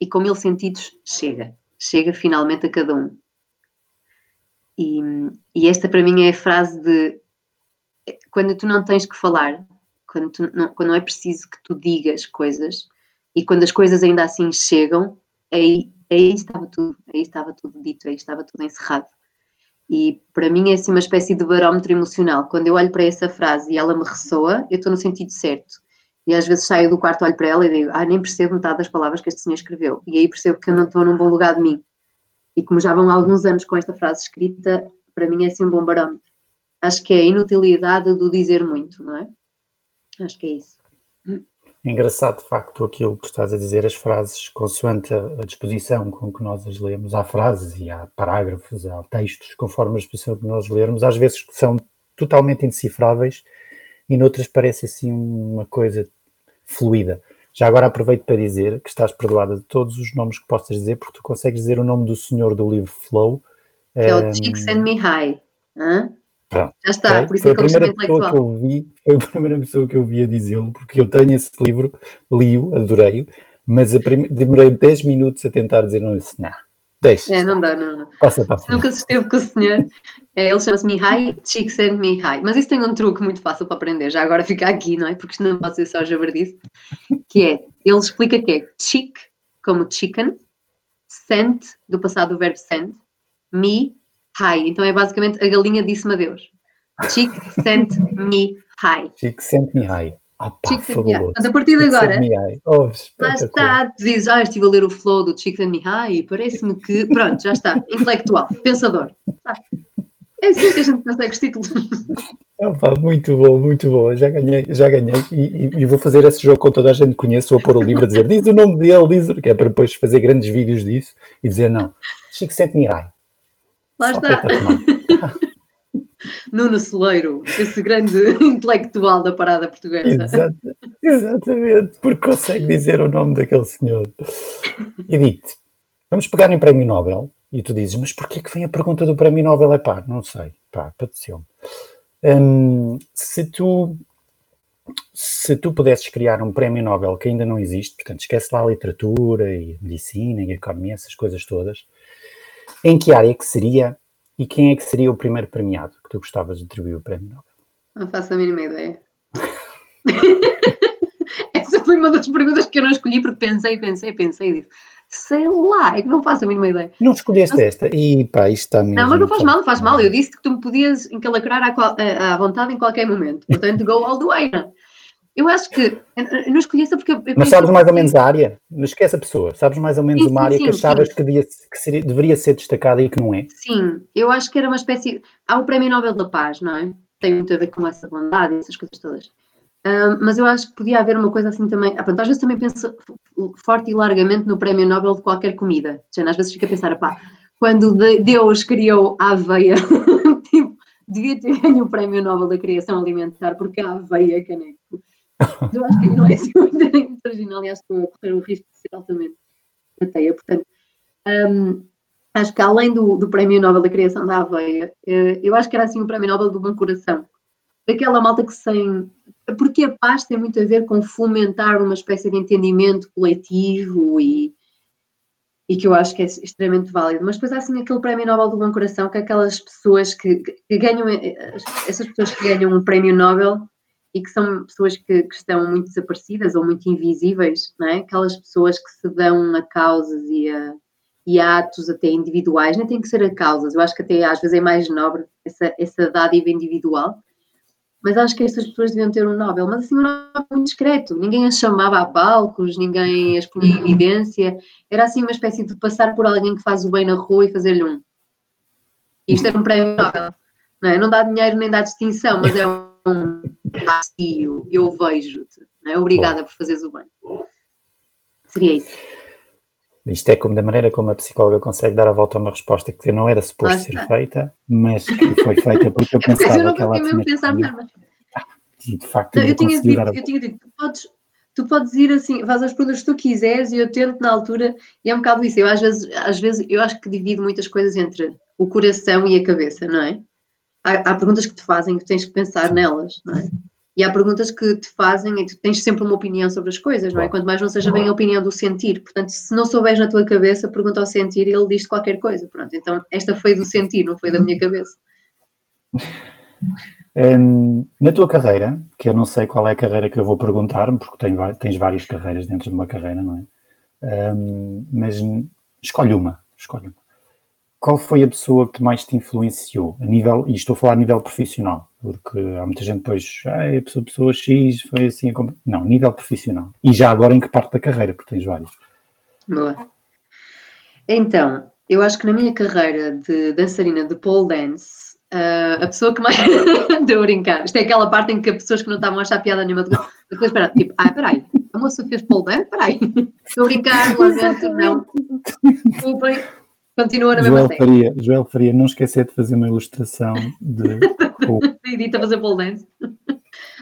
E com mil sentidos, chega. Chega finalmente a cada um. E, e esta para mim é a frase de quando tu não tens que falar, quando, tu, não, quando não é preciso que tu digas coisas e quando as coisas ainda assim chegam, aí, aí estava tudo, aí estava tudo dito, aí estava tudo encerrado. E para mim é assim uma espécie de barómetro emocional. Quando eu olho para essa frase e ela me ressoa, eu estou no sentido certo. E às vezes saio do quarto, olho para ela e digo, ah, nem percebo metade das palavras que este senhor escreveu. E aí percebo que eu não estou num bom lugar de mim. E como já vão alguns anos com esta frase escrita, para mim é assim um bom barómetro. Acho que é a inutilidade do dizer muito, não é? Acho que é isso. É engraçado, de facto, aquilo que estás a dizer, as frases, consoante a, disposição com que nós as lemos, há frases e há parágrafos, há textos, conforme a disposição que nós lermos, às vezes são totalmente indecifráveis e noutras parece assim uma coisa fluida. Já agora aproveito para dizer que estás perdoada de todos os nomes que possas dizer, porque tu consegues dizer o nome do senhor do livro Flow. Que é o. Hã? Pronto. Já está, okay. por isso foi é a primeira pessoa que eu vi, foi a primeira pessoa que eu vi a dizê-lo, porque eu tenho esse livro, li-o, adorei-o, mas prime... demorei 10 minutos a tentar dizer, não disse, não, deixa. É, não dá, não, não. Passa, passa. Nunca se esteve com o senhor, é, ele chama-se Mihai Csikszentmihalyi Mihai, mas isso tem um truque muito fácil para aprender, já agora fica aqui, não é? Porque isto não pode ser só jabardice, que é, ele explica que é chick, como chicken, sent, do passado do verbo sent, me, Hi. Então é basicamente a galinha disse-me adeus. Chick sent me hi. Chick sent me hi. Ah, pá, Mihai. fabuloso. Portanto, a partir de agora, Mihai. Oh, lá está, tu dizes, ah, estive a ler o flow do and Mihai e parece-me que, pronto, já está, [laughs] intelectual, pensador. Tá. É assim que a gente consegue os títulos. Ah, pá, muito bom, muito bom. Já ganhei, já ganhei. E, e- e vou fazer esse jogo com toda a gente que conheço. Vou pôr o livro a dizer, diz o nome dele, diz que é para depois fazer grandes vídeos disso e dizer não. Chico Sente Mirai. Lá Só está. [laughs] Nuno Celeiro, esse grande [laughs] intelectual da parada portuguesa. Exatamente, porque consegue dizer o nome daquele senhor. Edith, vamos pegar em Prémio Nobel e tu dizes, mas porquê que vem a pergunta do Prémio Nobel? É pá, não sei, pá, apeteceu-me. Hum, se tu se tu pudesses criar um prémio Nobel que ainda não existe, portanto, esquece lá a literatura e a medicina e a economia, essas coisas todas, em que área que seria e quem é que seria o primeiro premiado que tu gostavas de atribuir o prémio Nobel? Não faço a mínima ideia. [laughs] Essa foi uma das perguntas que eu não escolhi porque pensei, pensei, pensei e disse, sei lá, é que não faço a mínima ideia. Não escolheste esta? E pá, isto está mesmo. Não, mas não faz mal, não faz mal. Eu disse que tu me podias encalacrar à, à- à vontade em qualquer momento. Portanto, go all the way. não? Eu acho que. eu não escolhi essa porque. Mas sabes mais ou menos a área? Não esquece a pessoa. Sabes mais ou menos Sim, uma área sim, que achavas sim. que, devia- que seria- deveria ser destacada e que não é? Sim, eu acho que era uma espécie. Há o Prémio Nobel da Paz, não é? Tem muito a ver com essa bondade e essas coisas todas. Ahm, mas eu acho que podia haver uma coisa assim também. Ah, pronto, às vezes também penso forte e largamente no Prémio Nobel de qualquer comida. Já, às vezes fica a pensar, pá, quando de- Deus criou a aveia, [laughs] tipo, devia ter ganho o Prémio Nobel da Criação Alimentar, porque a aveia, caneco. Eu acho que não é assim muito original e que estou a correr o risco de ser altamente na. Portanto, ahm, acho que além do, do Prémio Nobel da Criação da Aveia, eh, eu acho que era assim o Prémio Nobel do Bom Coração. Daquela malta que sem. Porque a paz tem muito a ver com fomentar uma espécie de entendimento coletivo e, e que eu acho que é extremamente válido. Mas depois há assim aquele Prémio Nobel do Bom Coração, que é aquelas pessoas que, que ganham, eh, essas pessoas que ganham um Prémio Nobel e que são pessoas que, que estão muito desaparecidas ou muito invisíveis, não é? Aquelas pessoas que se dão a causas e a, e a atos até individuais, nem tem que ser a causas, eu acho que até às vezes é mais nobre essa, essa dádiva individual, mas acho que estas pessoas deviam ter um Nobel, mas assim um Nobel muito discreto, ninguém as chamava a palcos, ninguém as punha em evidência, era assim uma espécie de passar por alguém que faz o bem na rua e fazer-lhe um. Isto é um prémio Nobel, não é? Não dá dinheiro nem dá distinção, mas é um eu vejo-te, é? Obrigada por fazeres o bem. Seria isso. Isto é como da maneira como a psicóloga consegue dar a volta a uma resposta que não era suposto ser feita, mas que foi feita porque eu [laughs] eu pensava não que ela tinha pensar mas de facto Não, eu eu, tinha dito, a eu tinha dito, tu podes, tu podes ir assim, faz as perguntas que tu quiseres e eu tento na altura, e é um bocado isso. Eu às vezes, às vezes eu acho que divido muitas coisas entre o coração e a cabeça, não é? Há, há perguntas que te fazem que tens que pensar nelas, não é? E há perguntas que te fazem e tu tens sempre uma opinião sobre as coisas, não é? Quanto mais não seja bem a opinião do sentir. Portanto, se não souberes na tua cabeça, pergunta ao sentir e ele diz qualquer coisa. Pronto, então esta foi do sentir, não foi da minha cabeça. [laughs] Hum, na tua carreira, que eu não sei qual é a carreira que eu vou perguntar, porque va- tens várias carreiras dentro de uma carreira, não é? Hum, mas escolhe uma, escolhe uma. Qual foi a pessoa que mais te influenciou a nível, e estou a falar a nível profissional, porque há muita gente depois, ah, a pessoa, pessoa X foi assim, como... não, nível profissional. E já agora em que parte da carreira, porque tens vários. Boa. Então, eu acho que na minha carreira de dançarina de pole dance, ah, a pessoa que mais. [laughs] Estou a brincar. Isto é aquela parte em que as pessoas que não estavam a achar piada nenhuma. Depois, espera, tipo, ah, peraí, a moça fez pole dance? Peraí. [laughs] Estou a brincar, lamento, não. Desculpem, continua na mesma Joel série. Faria, Joel Faria, não esquecer de fazer uma ilustração de [laughs] Edita fazer pole dance.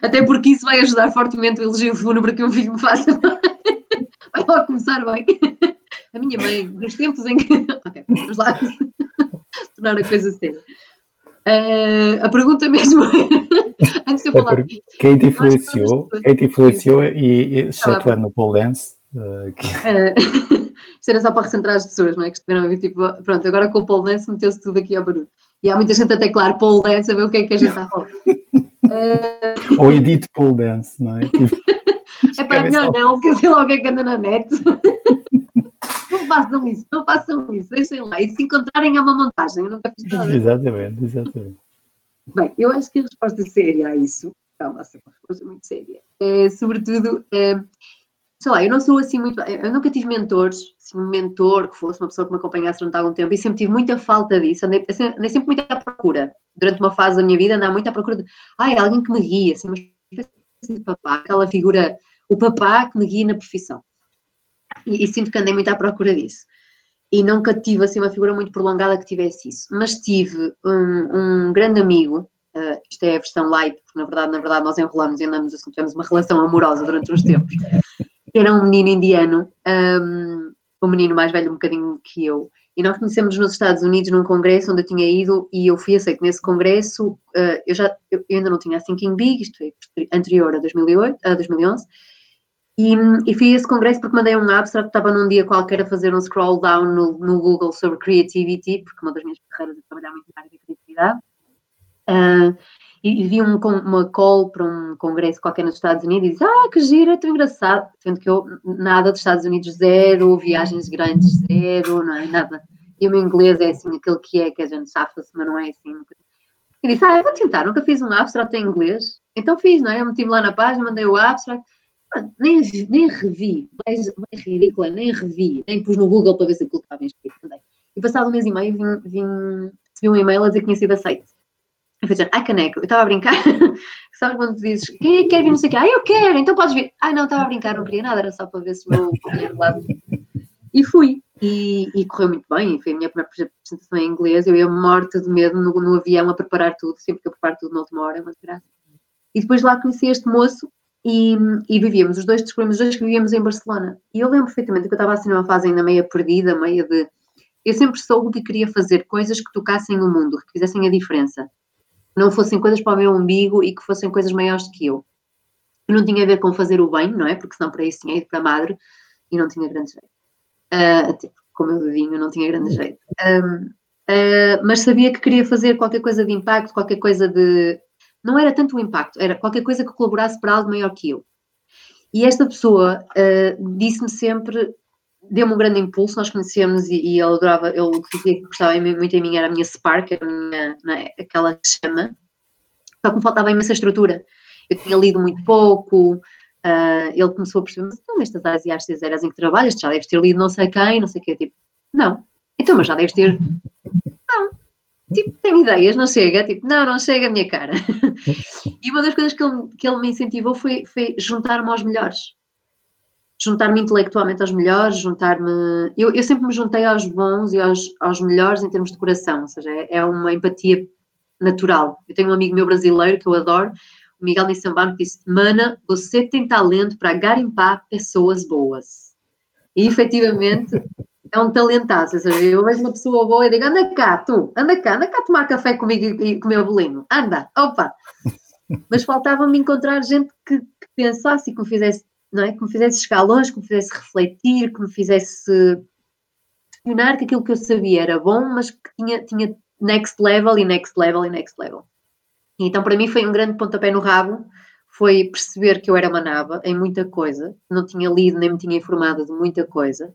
Até porque isso vai ajudar fortemente o elogio fúnebre que um filho me faça. [laughs] Vai logo começar bem. A minha mãe, nos tempos em que. Ok, vamos lá. [laughs] Tornar a coisa séria. Eh, a pergunta mesmo. Antes de eu É falar. quem te influenciou, quem te influenciou e, e Ah, excetuando no pole dance, eh, que [laughs] [laughs] isto era só para recentrar as pessoas, não é? Que estiveram a ver, tipo, pronto, agora com o pole dance meteu-se tudo aqui ao barulho. E há muita gente até, claro, pole dance, a ver o que é que a gente está a falar. [laughs] Eh, ou edit pole dance, não é? Tipo, É para melhor não, porque sei lá o que é que anda na net. Não façam isso, não façam isso, deixem lá. E se encontrarem é uma montagem, eu nunca fiz nada. exatamente, exatamente. Bem, eu acho que a resposta séria a isso calma, é uma coisa muito séria. É, sobretudo, é, sei lá, eu não sou assim muito. Eu nunca tive mentores, assim, um mentor que fosse uma pessoa que me acompanhasse durante algum tempo e sempre tive muita falta disso. Andei, assim, andei sempre muito à procura. Durante uma fase da minha vida, andava muito à procura de. Ai, alguém que me guia, assim, mas papá, aquela figura, o papá que me guia na profissão. E, e sinto que andei muito à procura disso e nunca tive assim uma figura muito prolongada que tivesse isso. Mas tive um, um grande amigo, uh, isto é a versão light, porque na verdade, na verdade nós enrolamos e andamos assim, tivemos uma relação amorosa durante uns tempos. Era um menino indiano, um, um menino mais velho um bocadinho que eu, e nós conhecemos nos Estados Unidos num congresso onde eu tinha ido e eu fui aceito nesse congresso, uh, eu já eu, ainda não tinha a Thinking Big, isto foi anterior a 2008, a 2011, e, e fiz esse congresso porque mandei um abstract, estava num dia qualquer a fazer um scroll down no, no Google sobre creativity, porque uma das minhas carreiras é trabalhar muito na área da criatividade. Uh, e, e, vi um, uma call para um congresso qualquer nos Estados Unidos e disse, ah, que giro, é tão engraçado. Sendo que eu, nada dos Estados Unidos, zero, viagens grandes, zero, não é nada. E o meu inglês é assim, aquele que é, que a gente safa-se, mas não é assim. E disse, ah, eu vou tentar, nunca fiz um abstract em inglês. Então fiz, não é? Eu meti-me lá na página, mandei o abstract nem, nem revi, mais, mais ridícula, nem revi, nem pus no Google para ver se aquilo estava inscrito também. E passado um mês e meio vim, vim, recebi um e-mail a dizer que tinha sido aceito. Eu falei, ai caneco, eu estava a brincar. [laughs] Sabe quando dizes, quem é que quer vir, não sei o quê? Ah, eu quero, então podes vir. Ai não, estava a brincar, não queria nada, era só para ver se o meu lado. E fui. E, e, correu muito bem, foi a minha primeira apresentação em inglês, eu ia morta de medo no, no avião a preparar tudo, sempre que eu preparo tudo na última hora, mas graças. E depois lá conheci este moço e, e, vivíamos, os dois descobrimos, os dois que vivíamos em Barcelona. E eu lembro perfeitamente que eu estava assim numa fase ainda meio perdida, meio de. Eu sempre soube que queria fazer coisas que tocassem o mundo, que fizessem a diferença. Não fossem coisas para o meu umbigo e que fossem coisas maiores que eu. Não tinha a ver com fazer o bem, não é? Porque senão para isso tinha ido para a madre e não tinha grande jeito. Uh, até como eu vinho, não tinha grande jeito. Um, uh, mas sabia que queria fazer qualquer coisa de impacto, qualquer coisa de não era tanto o impacto, era qualquer coisa que colaborasse para algo maior que eu. E esta pessoa uh, disse-me sempre, deu-me um grande impulso, nós conhecemos e, e ele adorava, ele dizia que gostava muito em mim, era a minha spark, a minha, é, aquela chama, só que me faltava imensa estrutura. Eu tinha lido muito pouco, uh, ele começou a perceber, mas então, estas áreas e as áreas em que trabalhas, já deves ter lido não sei quem, não sei o quê, tipo, não. Então, mas já deves ter, não tipo, tem ideias, não chega, tipo, não, não chega a minha cara. [laughs] e uma das coisas que ele, que ele me incentivou foi, foi juntar-me aos melhores. Juntar-me intelectualmente aos melhores, juntar-me. Eu, eu sempre me juntei aos bons e aos, aos melhores em termos de coração, ou seja, é, é uma empatia natural. Eu tenho um amigo meu brasileiro que eu adoro, o Miguel Nissambano, que disse: Mana, você tem talento para garimpar pessoas boas. E efetivamente é um talentaço. Ou seja, eu vejo uma pessoa boa e digo: anda cá, tu, anda cá, anda cá tomar café comigo e, comer o bolinho. Anda, opa. [laughs] Mas faltava-me encontrar gente que, que, pensasse e que me fizesse, não é? Que me fizesse escalões, que me fizesse refletir, que me fizesse questionar que aquilo que eu sabia era bom, mas que tinha, tinha next level e next level e next level. E então, para mim, foi um grande pontapé no rabo. Foi perceber que eu era uma naba em muita coisa, não tinha lido nem me tinha informado de muita coisa,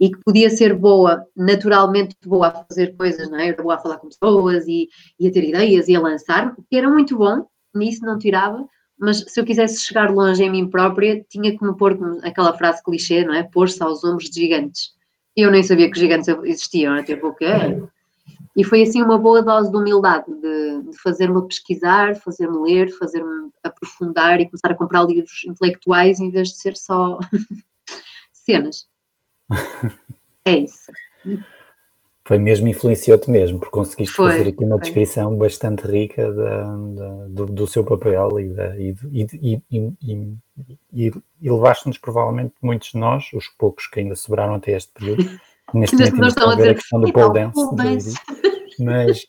e que podia ser boa, naturalmente boa a fazer coisas, não é? Era boa a falar com pessoas e, e a ter ideias e a lançar, que era muito bom, nisso não tirava, mas se eu quisesse chegar longe em mim própria, tinha que me pôr aquela frase clichê, não é? Pôr-se aos ombros de gigantes. Eu nem sabia que gigantes existiam, até o quê? E foi assim uma boa dose de humildade, de, de fazer-me pesquisar, fazer-me ler, fazer-me aprofundar e começar a comprar livros intelectuais em vez de ser só [laughs] cenas. [laughs] É isso. Foi mesmo, influenciou-te mesmo, porque conseguiste foi, fazer aqui uma descrição foi. bastante rica da, da, do, do, seu papel e, da, e, e, e, e levaste-nos provavelmente muitos de nós, os poucos que ainda sobraram até este período, [laughs] neste momento ainda estão a ver a questão do pole dance, dance. mas,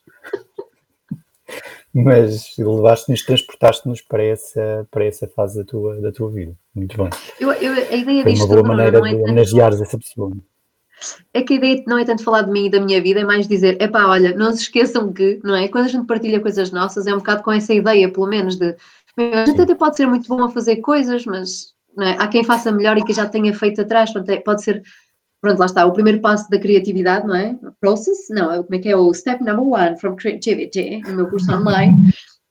[laughs] mas levaste-nos, transportaste-nos para essa, para essa fase da tua, da tua vida. Muito bem. Eu, eu, a ideia Foi uma boa maneira é de homenageares essa pessoa. É que a ideia não é tanto falar de mim e da minha vida, é mais dizer, epá, olha, não se esqueçam que, não é? Quando a gente partilha coisas nossas, é um bocado com essa ideia, pelo menos, de a gente até pode ser muito bom a fazer coisas, mas é? há quem faça melhor e que já tenha feito atrás, é, pode ser, pronto, lá está, o primeiro passo da criatividade, não é? Process, não, como é que é o step number one from creativity, no meu curso online,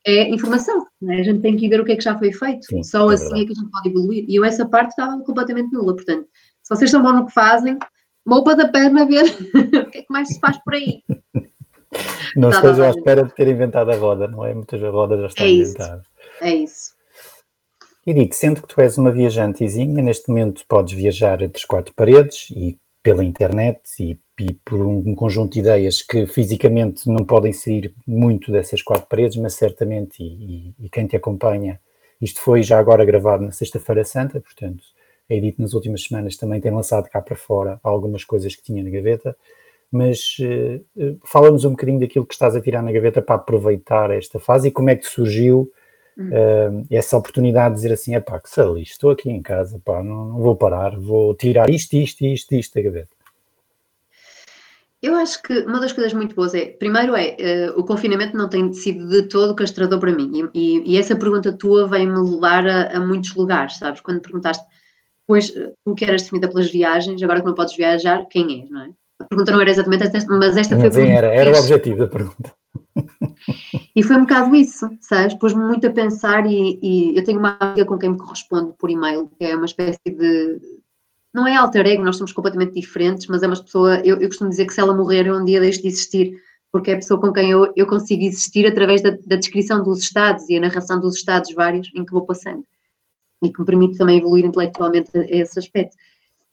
é informação. É? A gente tem que ver o que é que já foi feito. Sim, Só é assim verdade. é que a gente pode evoluir. E eu essa parte estava completamente nula. Portanto, se vocês são bons no que fazem, mopa da perna ver [laughs] o que é que mais se faz por aí. Não tá esteja à espera de ter inventado a roda, não é? Muitas rodas já estão é inventadas. É isso. Edith, sendo que tu és uma viajantezinha, neste momento podes viajar entre as quatro paredes e pela internet e, e por um, conjunto de ideias que fisicamente não podem sair muito dessas quatro paredes, mas certamente, e, e, e quem te acompanha, isto foi já agora gravado na Sexta-feira Santa, portanto, a Edith nas últimas semanas também tem lançado cá para fora algumas coisas que tinha na gaveta, mas uh, fala-nos um bocadinho daquilo que estás a tirar na gaveta para aproveitar esta fase e como é que surgiu uh, essa oportunidade de dizer assim, é pá, que sali, estou aqui em casa, pá, não, não, vou parar, vou tirar isto, isto, isto, isto da gaveta. Eu acho que uma das coisas muito boas é, primeiro é, uh, o confinamento não tem sido de todo castrador para mim, e, e, e essa pergunta tua vem-me levar a, a, muitos lugares, sabes? Quando perguntaste, pois, tu que eras definida pelas viagens, agora que não podes viajar, quem és, não é? A pergunta não era exatamente esta, mas esta foi a pergunta. Era, era o objetivo da pergunta. E foi um bocado isso, sabes? Pôs-me muito a pensar e, e, eu tenho uma amiga com quem me correspondo por e-mail, que é uma espécie de. Não é alter ego, nós somos completamente diferentes, mas é uma pessoa. Eu, eu costumo dizer que se ela morrer, eu um dia deixo de existir, porque é a pessoa com quem eu, eu consigo existir através da, da descrição dos estados e a narração dos estados vários em que vou passando. E que me permite também evoluir intelectualmente a esse aspecto.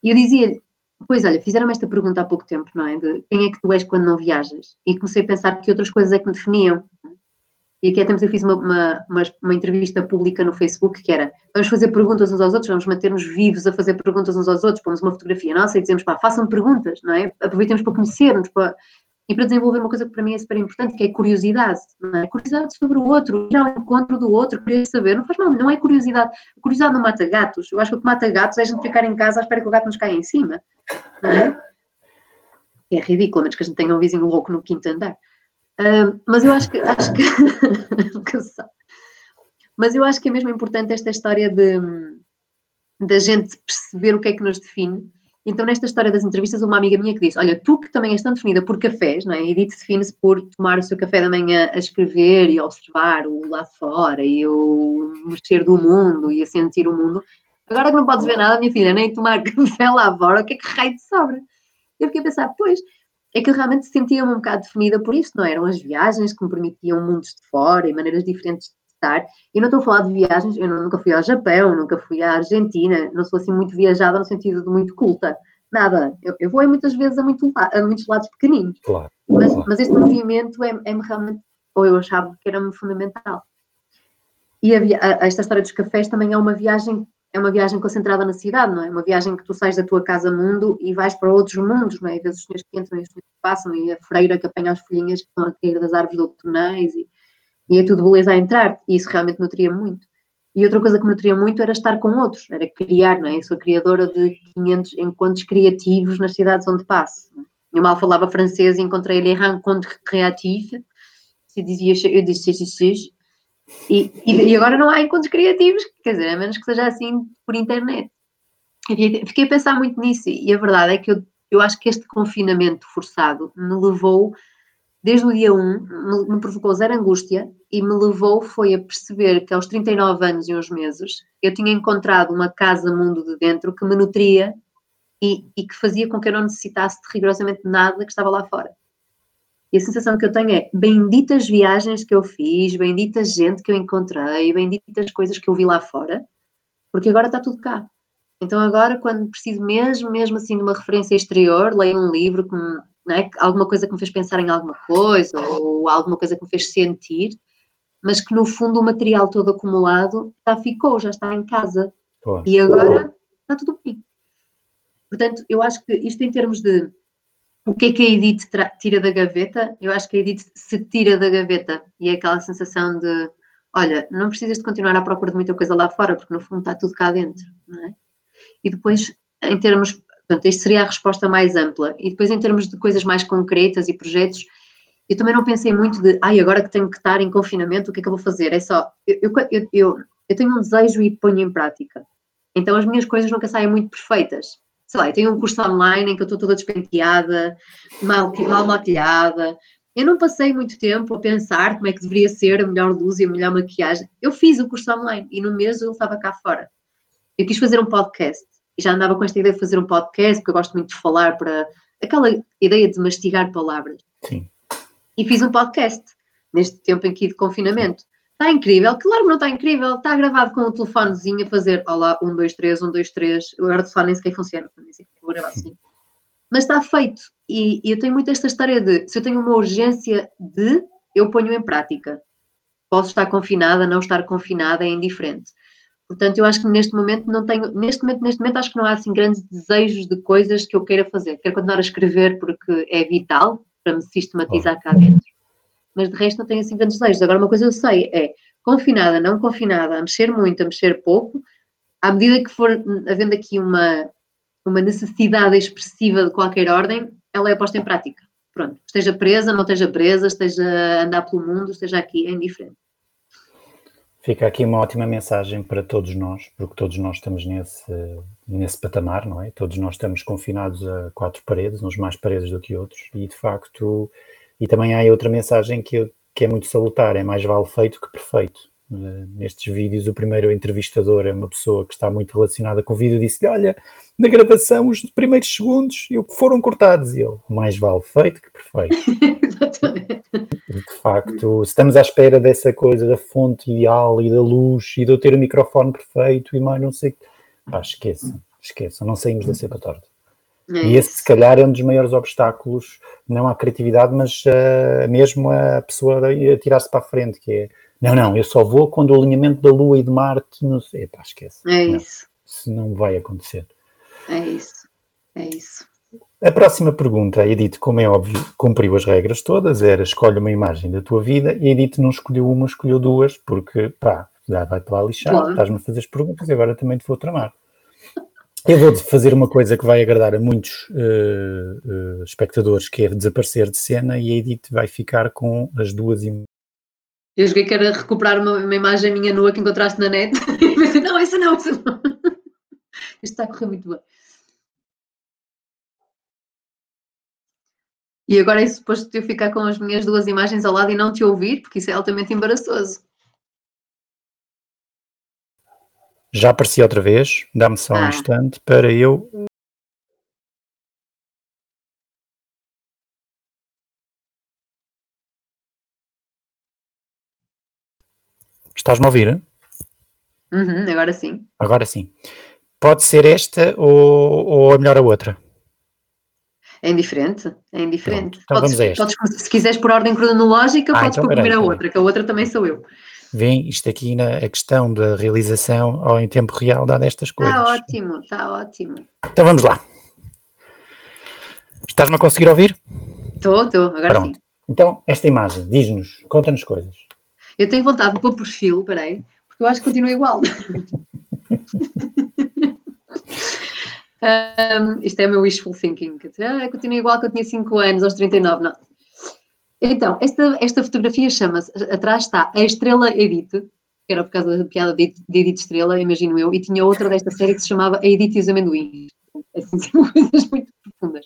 E eu dizia-lhe, Pois olha, fizeram-me esta pergunta há pouco tempo, não é? De quem é que tu és quando não viajas? E comecei a pensar que outras coisas é que me definiam. E aqui há tempos eu fiz uma, uma, uma, uma, entrevista pública no Facebook que era vamos fazer perguntas uns aos outros, vamos manter-nos vivos a fazer perguntas uns aos outros, pomos uma fotografia nossa e dizemos, pá, façam perguntas, não é? Aproveitemos para conhecermos, para, e para desenvolver uma coisa que para mim é super importante, que é curiosidade, é? Curiosidade sobre o outro, ir ao encontro do outro, querer saber, não faz mal, não é curiosidade. curiosidade não mata gatos. Eu acho que o que mata gatos é a gente ficar em casa à espera que o gato nos caia em cima, não é? É ridículo, menos que a gente tenha um vizinho louco no quinto andar. Uh, mas eu acho que, acho que [laughs] mas eu acho que é mesmo importante esta história de da gente perceber o que é que nos define então, nesta história das entrevistas, uma amiga minha que disse: Olha, tu que também és tão definida por cafés, não é? Edith define-se por tomar o seu café da manhã a escrever e a observar o lá fora e o mexer do mundo e a sentir o mundo. Agora que não podes ver nada, minha filha, nem tomar [laughs] café lá fora, o que é que raio de sobra? Eu fiquei a pensar: Pois, é que eu realmente sentia-me um bocado definida por isso, não é? eram as viagens que me permitiam mundos de fora e maneiras diferentes de estar. E não estou a falar de viagens, eu nunca fui ao Japão, nunca fui à Argentina, não sou assim muito viajada no sentido de muito culta. Nada. Eu, eu vou muitas vezes a, muito, a muitos lados pequeninos. Claro. Mas, claro. mas este movimento é-me é realmente, ou eu achava que era-me fundamental. E a, a, esta história dos cafés também é uma viagem é uma viagem concentrada na cidade, não é? Uma viagem que tu sais da tua casa mundo e vais para outros mundos, não é? E vês os senhores que entram e os senhores que passam e a freira que apanha as folhinhas que estão a cair das árvores outonais e e é tudo beleza a entrar, e isso realmente nutria muito. E outra coisa que nutria muito era estar com outros, era criar, não é? Eu sou criadora de 500 encontros criativos nas cidades onde passo. Eu mal falava francês e encontrei ali rencontre criativo, se dizia, eu disse xixi, e, e agora não há encontros criativos, quer dizer, a menos que seja assim por internet. Fiquei a pensar muito nisso, e a verdade é que eu, eu acho que este confinamento forçado me levou desde o dia 1, me, me, provocou zero angústia e me levou foi a perceber que aos 39 anos e uns meses eu tinha encontrado uma casa mundo de dentro que me nutria e, e que fazia com que eu não necessitasse de rigorosamente nada que estava lá fora. E a sensação que eu tenho é benditas viagens que eu fiz, bendita gente que eu encontrei, benditas coisas que eu vi lá fora, porque agora está tudo cá. Então agora, quando preciso mesmo, mesmo assim de uma referência exterior, leio um livro que me é? alguma coisa que me fez pensar em alguma coisa ou alguma coisa que me fez sentir, mas que no fundo o material todo acumulado já ficou, já está em casa. Claro. E agora está tudo bem. Portanto, eu acho que isto em termos de o que é que a Edith tira da gaveta, eu acho que a Edith se tira da gaveta e é aquela sensação de olha, não precisas de continuar à procura de muita coisa lá fora, porque no fundo está tudo cá dentro, não é? E depois, em termos Portanto, esta seria a resposta mais ampla. E depois, em termos de coisas mais concretas e projetos, eu também não pensei muito de, ai, agora que tenho que estar em confinamento, o que é que eu vou fazer? É só, eu, eu, eu, eu tenho um desejo e ponho em prática. Então, as minhas coisas nunca saem muito perfeitas. Sei lá, eu tenho um curso online em que eu estou toda despenteada, mal, mal maquilhada, Eu não passei muito tempo a pensar como é que deveria ser a melhor luz e a melhor maquiagem. Eu fiz o curso online e no mês eu estava cá fora. Eu quis fazer um podcast já andava com esta ideia de fazer um podcast, porque eu gosto muito de falar para aquela ideia de mastigar palavras. Sim. E fiz um podcast neste tempo aqui de confinamento. Está incrível, claro que não está incrível, está gravado com um telefonezinho a fazer olá, um, dois, três, um, dois, três. Agora o telefone nem sequer funciona, vou gravar assim. Mas está feito. E, e eu tenho muito esta história de se eu tenho uma urgência de, eu ponho em prática. Posso estar confinada, não estar confinada, é indiferente. Portanto, eu acho que neste momento não tenho, neste momento, neste momento acho que não há assim grandes desejos de coisas que eu queira fazer. Quero continuar a escrever porque é vital para me sistematizar cá dentro. Mas de resto não tenho assim grandes desejos. Agora, uma coisa eu sei é confinada, não confinada, a mexer muito, a mexer pouco, à medida que for havendo aqui uma, uma necessidade expressiva de qualquer ordem, ela é posta em prática. Pronto, esteja presa, não esteja presa, esteja a andar pelo mundo, esteja aqui, é indiferente. Fica aqui uma ótima mensagem para todos nós, porque todos nós estamos nesse, nesse patamar, não é? Todos nós estamos confinados a quatro paredes, uns mais paredes do que outros, e de facto, e também há outra mensagem que, que é muito salutar, é mais vale feito que perfeito. Eh, nestes vídeos, o primeiro entrevistador é uma pessoa que está muito relacionada com o vídeo, disse olha, na gravação os primeiros segundos foram cortados, e ele, mais vale feito que perfeito. [laughs] Exatamente de facto, estamos à espera dessa coisa da fonte ideal e da luz e de eu ter o microfone perfeito e mais não sei. Pá, esqueçam, esqueçam, não saímos da cepa torta. É e esse, se calhar, é um dos maiores obstáculos, não à criatividade, mas uh, mesmo a pessoa a tirar-se para a frente, que é não, não, eu só vou quando o alinhamento da Lua e de Marte, não sei, pá, esquece. É isso. Isso não vai acontecer. É isso, é isso. A próxima pergunta, a Edith, como é óbvio, cumpriu as regras todas, era escolhe uma imagem da tua vida, e a Edith não escolheu uma, escolheu duas, porque pá, já vai-te lá lixar, claro. estás-me a fazer as perguntas e agora também te vou tramar. Eu vou fazer uma coisa que vai agradar a muitos uh, uh, espectadores, que é desaparecer de cena, e a Edith vai ficar com as duas imagens. Eu joguei que era recuperar uma, uma, imagem minha nua que encontraste na net. [laughs] não, isso não, isso não. [laughs] Isto está a correr muito bem. E agora é suposto eu ficar com as minhas duas imagens ao lado e não te ouvir, porque isso é altamente embaraçoso. Já apareci outra vez, dá-me só ah. um instante para eu. Estás-me a ouvir? Uhum, agora sim. Agora sim. Pode ser esta ou, ou é melhor a outra? É indiferente, é indiferente. Pronto, então podes, vamos a podes, se quiseres por ordem cronológica, ah, podes então, pôr primeiro a outra, que a outra também sou eu. Vem isto aqui na a questão da realização ao em tempo real dá destas coisas. Está ótimo, está ótimo. Então vamos lá. Estás-me a conseguir ouvir? Estou, estou, agora Pronto. sim. Então, esta imagem, diz-nos, conta-nos coisas. Eu tenho vontade de pôr perfil, peraí, porque eu acho que continua igual. Um, isto é o meu wishful thinking. Ah, continua igual que eu tinha 5 anos, aos 39, não. Então, esta, esta fotografia chama-se, atrás está a Estrela Edith, que era por causa da piada de, de Edith Estrela, imagino eu, e tinha outra desta série que se chamava A Edith e os Amendoins. Assim, [laughs] são coisas muito profundas.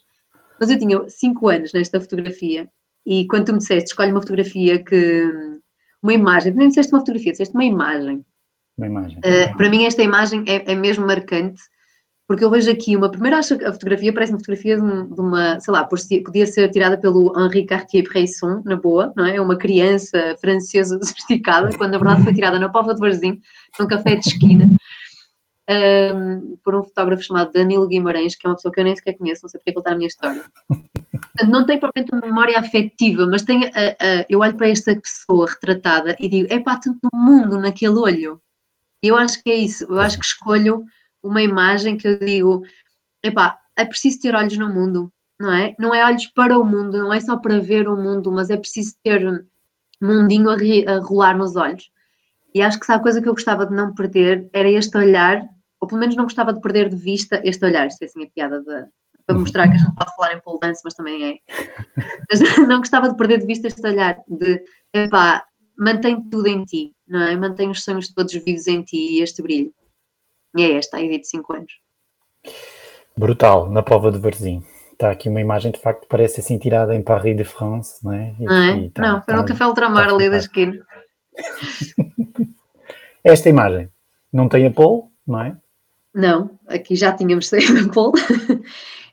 Mas eu tinha 5 anos nesta fotografia, e quando tu me disseste, escolhe uma fotografia que. Uma imagem, nem disseste uma fotografia, disseste uma imagem. Uma imagem. Uh, para mim, esta imagem é, é mesmo marcante porque eu vejo aqui uma primeira, acho que a fotografia parece uma fotografia de, uma, sei lá, podia ser tirada pelo Henri Cartier-Bresson, na boa, não é? Uma criança francesa [laughs] sofisticada, quando na verdade foi tirada na Pova de Varzim, num café de esquina, um, por um fotógrafo chamado Danilo Guimarães, que é uma pessoa que eu nem sequer conheço, não sei porque é ele está na minha história. Não tem propriamente uma memória afetiva, mas tem, uh, uh, eu olho para esta pessoa retratada e digo, é pá, tanto mundo naquele olho. Eu acho que é isso, eu acho que escolho uma imagem que eu digo, epá, é preciso ter olhos no mundo, não é? Não é olhos para o mundo, não é só para ver o mundo, mas é preciso ter mundinho a, a rolar nos olhos. E acho que se há coisa que eu gostava de não perder era este olhar, ou pelo menos não gostava de perder de vista este olhar, isto é assim a piada de, para mostrar que a gente pode falar em pole dance, mas também é. [laughs] Mas [laughs] não gostava de perder de vista este olhar de, epá, mantém tudo em ti, não é? Mantém os sonhos todos vivos em ti e este brilho. E é esta, a Edith de 5 anos. Brutal, na prova de Varzim. Está aqui uma imagem, de facto, parece assim tirada em Paris de France, não é? E, não, é? Tá, não, foi tá, no Café Ultramar tá, ali da esquina. [laughs] Esta imagem não tem a pole, não é? Não, aqui já tínhamos saído a pole.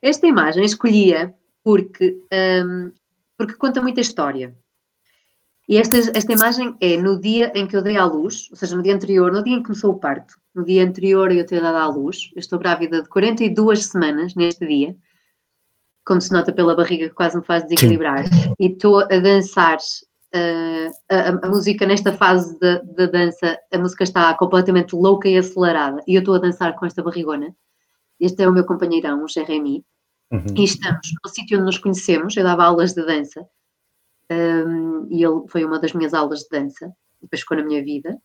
Esta imagem escolhia porque, um, porque conta muita história. E esta, esta imagem é no dia em que eu dei à luz, ou seja, no dia anterior, no dia em que começou o parto, no dia anterior eu ter dado à luz, eu estou grávida de 42 semanas neste dia, como se nota pela barriga que quase me faz desequilibrar, Sim. e estou a dançar uh, a, a, música nesta fase da dança, a música está completamente louca e acelerada, e eu estou a dançar com esta barrigona. Este é o meu companheirão, o Jeremy, uhum. e estamos no sítio onde nos conhecemos, eu dava aulas de dança, um, e ele foi uma das minhas aulas de dança, depois ficou na minha vida.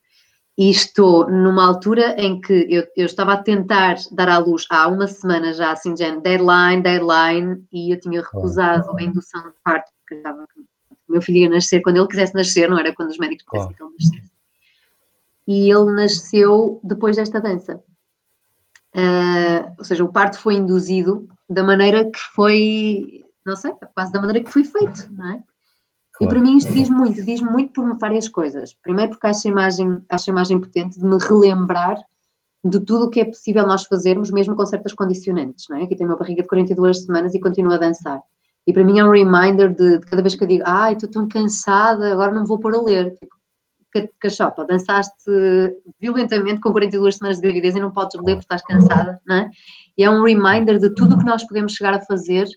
E estou numa altura em que eu, eu estava a tentar dar à luz há uma semana já, assim, já deadline, deadline, e eu tinha recusado a indução de parto, porque estava, o meu filho ia nascer quando ele quisesse nascer, não era quando os médicos quisessem que ele nascesse. E ele nasceu depois desta dança. Uh, ou seja, o parto foi induzido da maneira que foi, não sei, quase da maneira que foi feito, não é? E para mim isto diz muito, diz muito por várias coisas. Primeiro porque acho a imagem, acho a imagem potente de me relembrar de tudo o que é possível nós fazermos, mesmo com certas condicionantes, não é? Aqui tenho uma barriga de 42 semanas e continuo a dançar. E para mim é um reminder de, de cada vez que eu digo, ai, estou tão cansada, agora não vou pôr a ler. Tipo, cachopa, dançaste violentamente com 42 semanas de gravidez e não podes ler porque estás cansada, não é? E é um reminder de tudo o que nós podemos chegar a fazer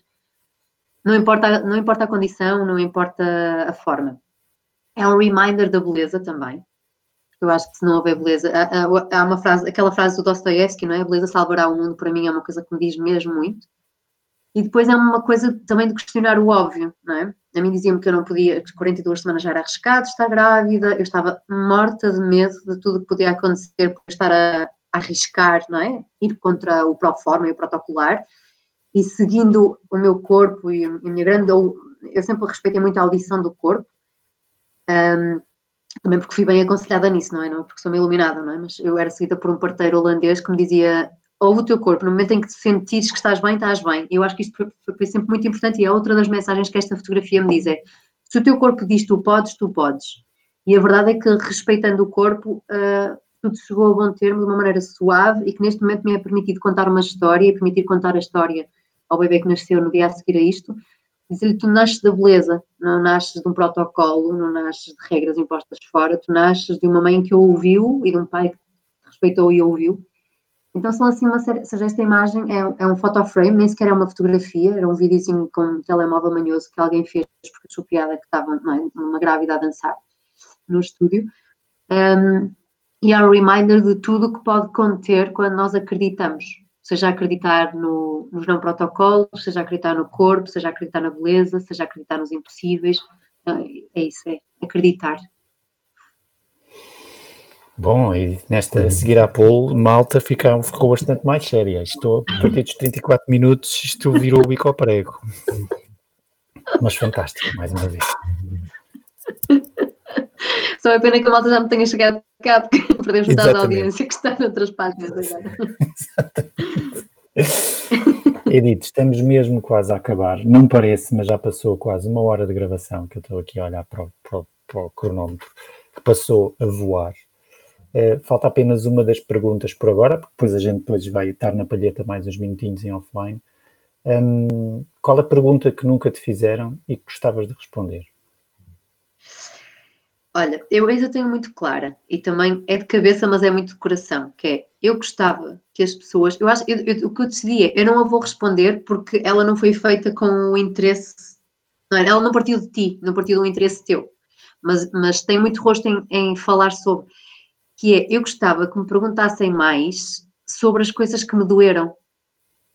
não importa, não importa a condição, não importa a forma. É um reminder da beleza também. Eu acho que se não houver beleza, há, uma frase, aquela frase do Dostoevsky, não é? A beleza salvará o mundo, para mim é uma coisa que me diz mesmo muito. E depois é uma coisa também de questionar o óbvio, não é? A mim diziam-me que eu não podia, que 42 semanas já era arriscado estar grávida, eu estava morta de medo de tudo que podia acontecer por estar a, a arriscar, não é? Ir contra o proforma e o protocolar e seguindo o meu corpo e a minha grande. Eu sempre respeitei muito a audição do corpo, um, também porque fui bem aconselhada nisso, não é? Não porque sou meio iluminada, não é? Mas eu era seguida por um parteiro holandês que me dizia: ouve o teu corpo, no momento em que sentires que estás bem, estás bem. Eu acho que isto foi, sempre muito importante e é outra das mensagens que esta fotografia me diz: é se o teu corpo diz tu podes, tu podes. E a verdade é que respeitando o corpo, uh, tudo chegou a bom termo de uma maneira suave e que neste momento me é permitido contar uma história e permitir contar a história ao bebê que nasceu no dia a seguir a isto, dizer-lhe: tu nasces da beleza, não nasces de um protocolo, não nasces de regras impostas fora, tu nasces de uma mãe que ouviu e de um pai que respeitou e ouviu. Então são assim uma série, seja, esta imagem é, é um photoframe, nem sequer é uma fotografia, era um videozinho com um telemóvel manhoso que alguém fez porque achou piada que estava é, uma grávida a dançar no estúdio. Um, e é um reminder de tudo que pode conter quando nós acreditamos seja acreditar no, nos não protocolos, seja acreditar no corpo, seja acreditar na beleza, seja acreditar nos impossíveis. É isso, é acreditar. Bom, e nesta seguir à pole, malta ficou, ficou bastante mais séria. Estou a partir dos 34 minutos, isto virou o bico ao prego. Mas fantástico, mais uma vez. [laughs] Só é pena que a malta já me tenha chegado cá, porque [laughs] perdemos metade da audiência que está noutras páginas agora. [laughs] Edith, estamos mesmo quase a acabar. Não parece, mas já passou quase uma hora de gravação que eu estou aqui a olhar para o, para o, para o cronómetro, que passou a voar. Uh, falta apenas uma das perguntas por agora, porque depois a gente depois vai estar na palheta mais uns minutinhos em offline. Um, qual a pergunta que nunca te fizeram e que gostavas de responder? Olha, eu ainda tenho muito clara e também é de cabeça, mas é muito de coração, que é, eu gostava que as pessoas, eu acho, eu, eu, o que eu decidi é, eu não a vou responder porque ela não foi feita com o interesse, não é? ela não partiu de ti, não partiu do interesse teu, mas, mas tem muito rosto em, em falar sobre, que é, eu gostava que me perguntassem mais sobre as coisas que me doeram,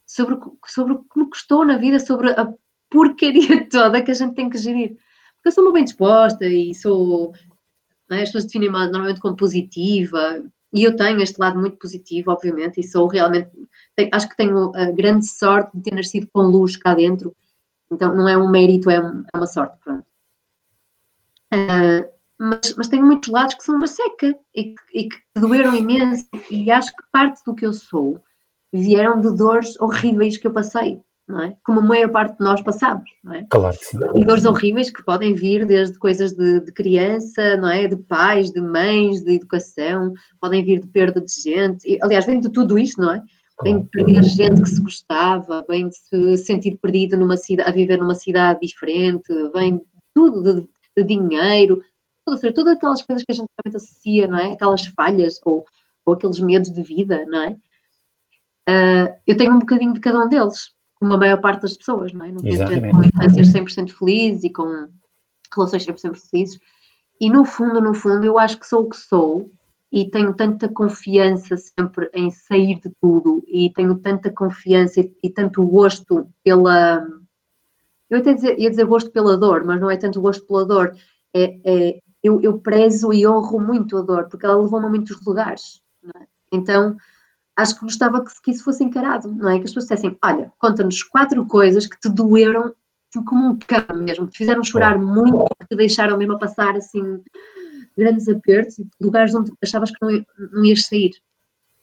sobre, sobre o que me custou na vida, sobre a porcaria [laughs] toda que a gente tem que gerir. Porque eu sou uma bem disposta e sou é? As pessoas definem normalmente como positiva, e eu tenho este lado muito positivo, obviamente, e sou realmente. Tenho, acho que tenho a grande sorte de ter nascido com luz cá dentro, então não é um mérito, é, é uma sorte, pronto. Uh, mas, mas, tenho muitos lados que são uma seca e, e, que doeram imenso, e acho que parte do que eu sou vieram de dores horríveis que eu passei. não é? Como a maior parte de nós passamos, não é? Claro que sim. E dores horríveis que podem vir desde coisas de, de, criança, não é? De pais, de mães, de educação, podem vir de perda de gente. E, aliás, vem de tudo isto, não é? Vem de perder gente que se gostava, vem de se sentir perdido numa cidade, a viver numa cidade diferente, vem de tudo, de, de dinheiro, ou seja, todas aquelas coisas que a gente realmente associa, não é? Aquelas falhas ou, ou aqueles medos de vida, não é? Uh, eu tenho um bocadinho de cada um deles, como a maior parte das pessoas, não é? Não gente com infâncias 100% felizes e com relações 100% felizes. E no fundo, no fundo, eu acho que sou o que sou e tenho tanta confiança sempre em sair de tudo e tenho tanta confiança e, e tanto gosto pela. Eu até dizer, ia dizer gosto pela dor, mas não é tanto gosto pela dor. É, é eu, eu, prezo e honro muito a dor, porque ela levou-me a muitos lugares. É? Então, acho que gostava que, que, isso fosse encarado, não é? Que as pessoas dissessem: olha, conta-nos quatro coisas que te doeram como um cão mesmo, que te fizeram chorar muito, que te deixaram mesmo a passar assim grandes apertos lugares onde achavas que não, não ias sair.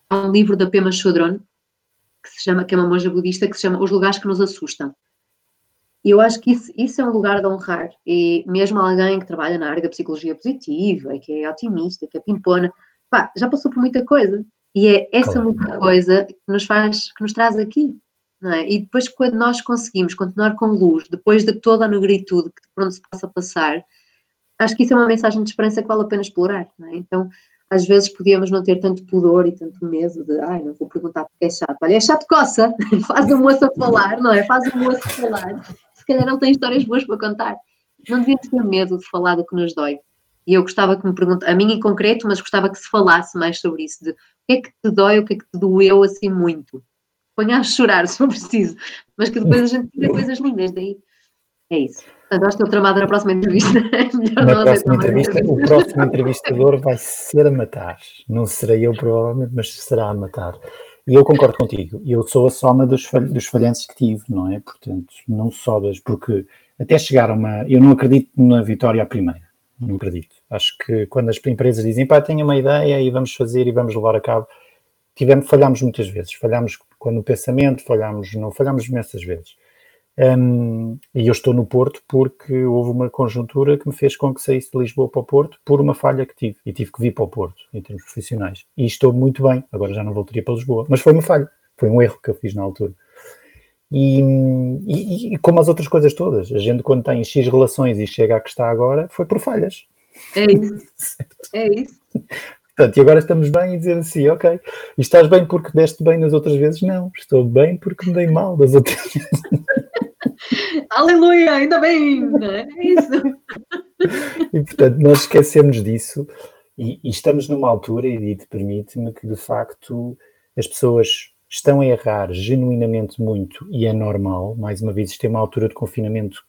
Há um livro da Pema Chodron, que se chama, que é uma monja budista, que se chama Os Lugares que Nos Assustam. E eu acho que isso, isso é um lugar de honrar. E mesmo alguém que trabalha na área da psicologia positiva, que é otimista, que é pimpona, pá, já passou por muita coisa. E é essa muita coisa que nos faz, que nos traz aqui. É? E depois, quando nós conseguimos continuar com luz, depois de toda a negritude que por onde se possa passar, acho que isso é uma mensagem de esperança que vale a pena explorar. É? Então, às vezes podíamos não ter tanto pudor e tanto medo de, ai, não vou perguntar porque é chato. Olha, é chato coça, [laughs] faz a moça falar, não é? Faz a moça falar. Se calhar não tem histórias boas para contar. Não devíamos ter medo de falar do que nos dói. E eu gostava que me perguntasse, a mim em concreto, mas gostava que se falasse mais sobre isso, de o que é que te dói, o que é que te doeu assim muito. Ponha a chorar se for preciso, mas que depois a gente diga coisas lindas daí. É isso. Portanto, acho que estou tramada na próxima entrevista. [laughs] na próxima entrevista, o próximo entrevistador vai ser a matar. Não serei eu, provavelmente, mas será a matar. E eu concordo contigo. Eu sou a soma dos, dos falhanços que tive, não é? Portanto, não só das. Porque até chegar a uma. Eu não acredito na vitória à primeira. Não acredito. Acho que quando as empresas dizem, pá, tenho uma ideia e vamos fazer e vamos levar a cabo, tivemos, falhamos muitas vezes. Falhamos quando o pensamento, falhamos, não falhamos imensas vezes. Um, e eu estou no Porto porque houve uma conjuntura que me fez com que saísse de Lisboa para o Porto por uma falha que tive. E tive que vir para o Porto, em termos profissionais. E estou muito bem. Agora já não voltaria para Lisboa. Mas foi uma falha. Foi um erro que eu fiz na altura. E, e, e, como as outras coisas todas, a gente quando tem X relações e chega a que está agora, foi por falhas. É isso. [laughs] É isso. Portanto, e agora estamos bem e dizer assim, ok, e estás bem porque deste bem nas outras vezes? Não, estou bem porque me dei mal das outras vezes. [laughs] Aleluia, ainda bem, é isso. E portanto, nós esquecemos disso e, e estamos numa altura, e permite-me, que de facto as pessoas estão a errar genuinamente muito e é normal. Mais uma vez, isto é uma altura de confinamento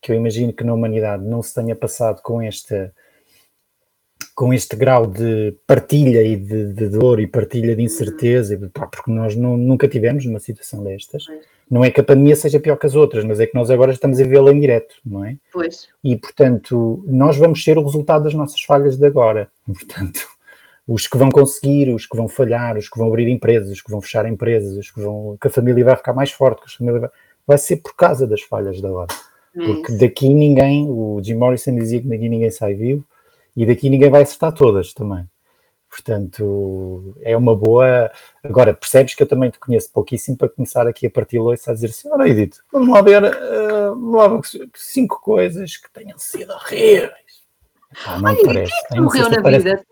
que eu imagino que na humanidade não se tenha passado com esta com este grau de partilha e de, de dor e partilha de incerteza, pá, porque nós não, nunca tivemos uma situação destas. Não é que a pandemia seja pior que as outras, mas é que nós agora estamos a vê-la em direto, não é? Pois. E, portanto, nós vamos ser o resultado das nossas falhas de agora. [laughs] Portanto, os que vão conseguir, os que vão falhar, os que vão abrir empresas, os que vão fechar empresas, os que vão, que a família vai ficar mais forte, que a família vai, vai ser por causa das falhas de agora. É porque daqui ninguém, o Jim Morrison dizia que daqui ninguém sai vivo, e daqui ninguém vai acertar todas também. Portanto, é uma boa. Agora, percebes que eu também te conheço pouquíssimo para começar aqui a partir loiça a dizer assim: olha, Edito, vamos lá ver, uh, vamos lá cinco coisas que tenham sido horríveis. Ah, não Olha, parece. Que é morreu na parece... vida?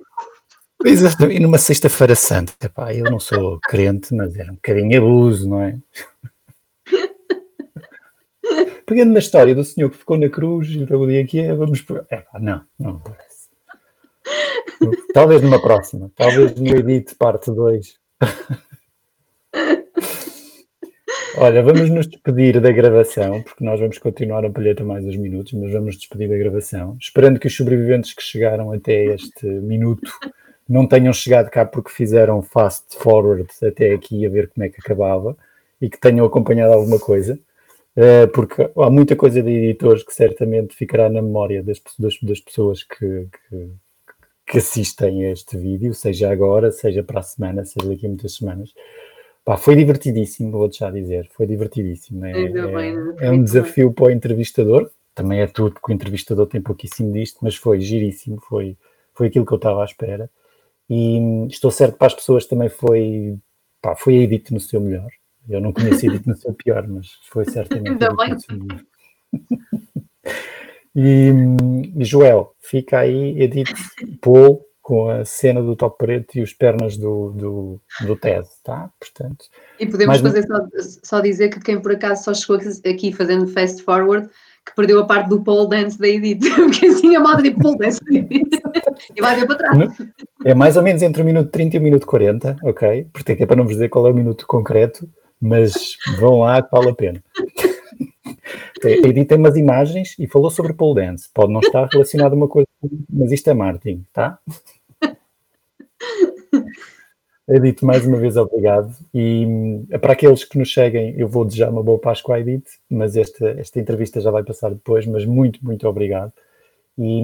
Exatamente, e numa sexta-feira santa, epá, eu não sou crente, mas era um bocadinho abuso, não é? [laughs] Pegando na história do senhor que ficou na cruz e o dia que é, vamos. Epá, não, não parece. Talvez numa próxima. Talvez no Edit parte 2. Olha, vamos nos despedir da gravação, porque nós vamos continuar a palheta mais uns minutos, mas vamos despedir da gravação, esperando que os sobreviventes que chegaram até este minuto não tenham chegado cá porque fizeram fast forward até aqui a ver como é que acabava e que tenham acompanhado alguma coisa, eh, porque há muita coisa de editores que certamente ficará na memória das, das, das pessoas que, que que assistem a este vídeo, seja agora, seja para a semana, seja daqui a muitas semanas, Pá, foi divertidíssimo, vou-te já dizer, foi divertidíssimo. É, bem, é, é um desafio para o entrevistador, também é tudo, porque o entrevistador tem pouquíssimo disto, mas foi giríssimo, foi, foi aquilo que eu estava à espera. E hum, estou certo para as pessoas também foi, pá, foi a Edith no seu melhor. Eu não conheci a Edith no seu pior, mas foi certamente Ainda a [laughs] Edith melhor. e, hum, Joel, fica aí, Edith, Paul, com a cena do top preto e os pernas do, do, do TED, tá? Portanto, e podemos fazer só, só, dizer que quem por acaso só chegou aqui fazendo fast forward que perdeu a parte do pole dance da Edith, [laughs] porque assim a moda de pole dance e vai ver para trás. É mais ou menos entre o minuto 30 e o minuto 40, ok? Porque é para não vos dizer qual é o minuto concreto, mas vão lá que vale a pena. A Edith tem umas imagens e falou sobre pole dance. Pode não estar relacionado a uma coisa, mas isto é marketing, tá? Edith, mais uma vez obrigado. E eh, para aqueles que nos seguem, eu vou desejar uma boa Páscoa à Edith, mas esta, esta entrevista já vai passar depois. Mas muito, muito obrigado. E,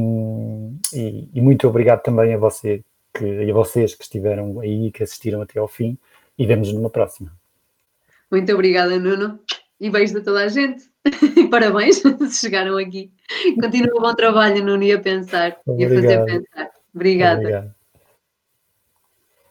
e, e muito obrigado também a você que, e a vocês que estiveram aí, que assistiram até ao fim. E vemos numa próxima. Muito obrigada, Nuno. E beijos a toda a gente. E [laughs] parabéns se chegaram aqui. Continua o bom trabalho, Nuno, e a pensar obrigado. e a fazer pensar. Obrigada. Obrigado.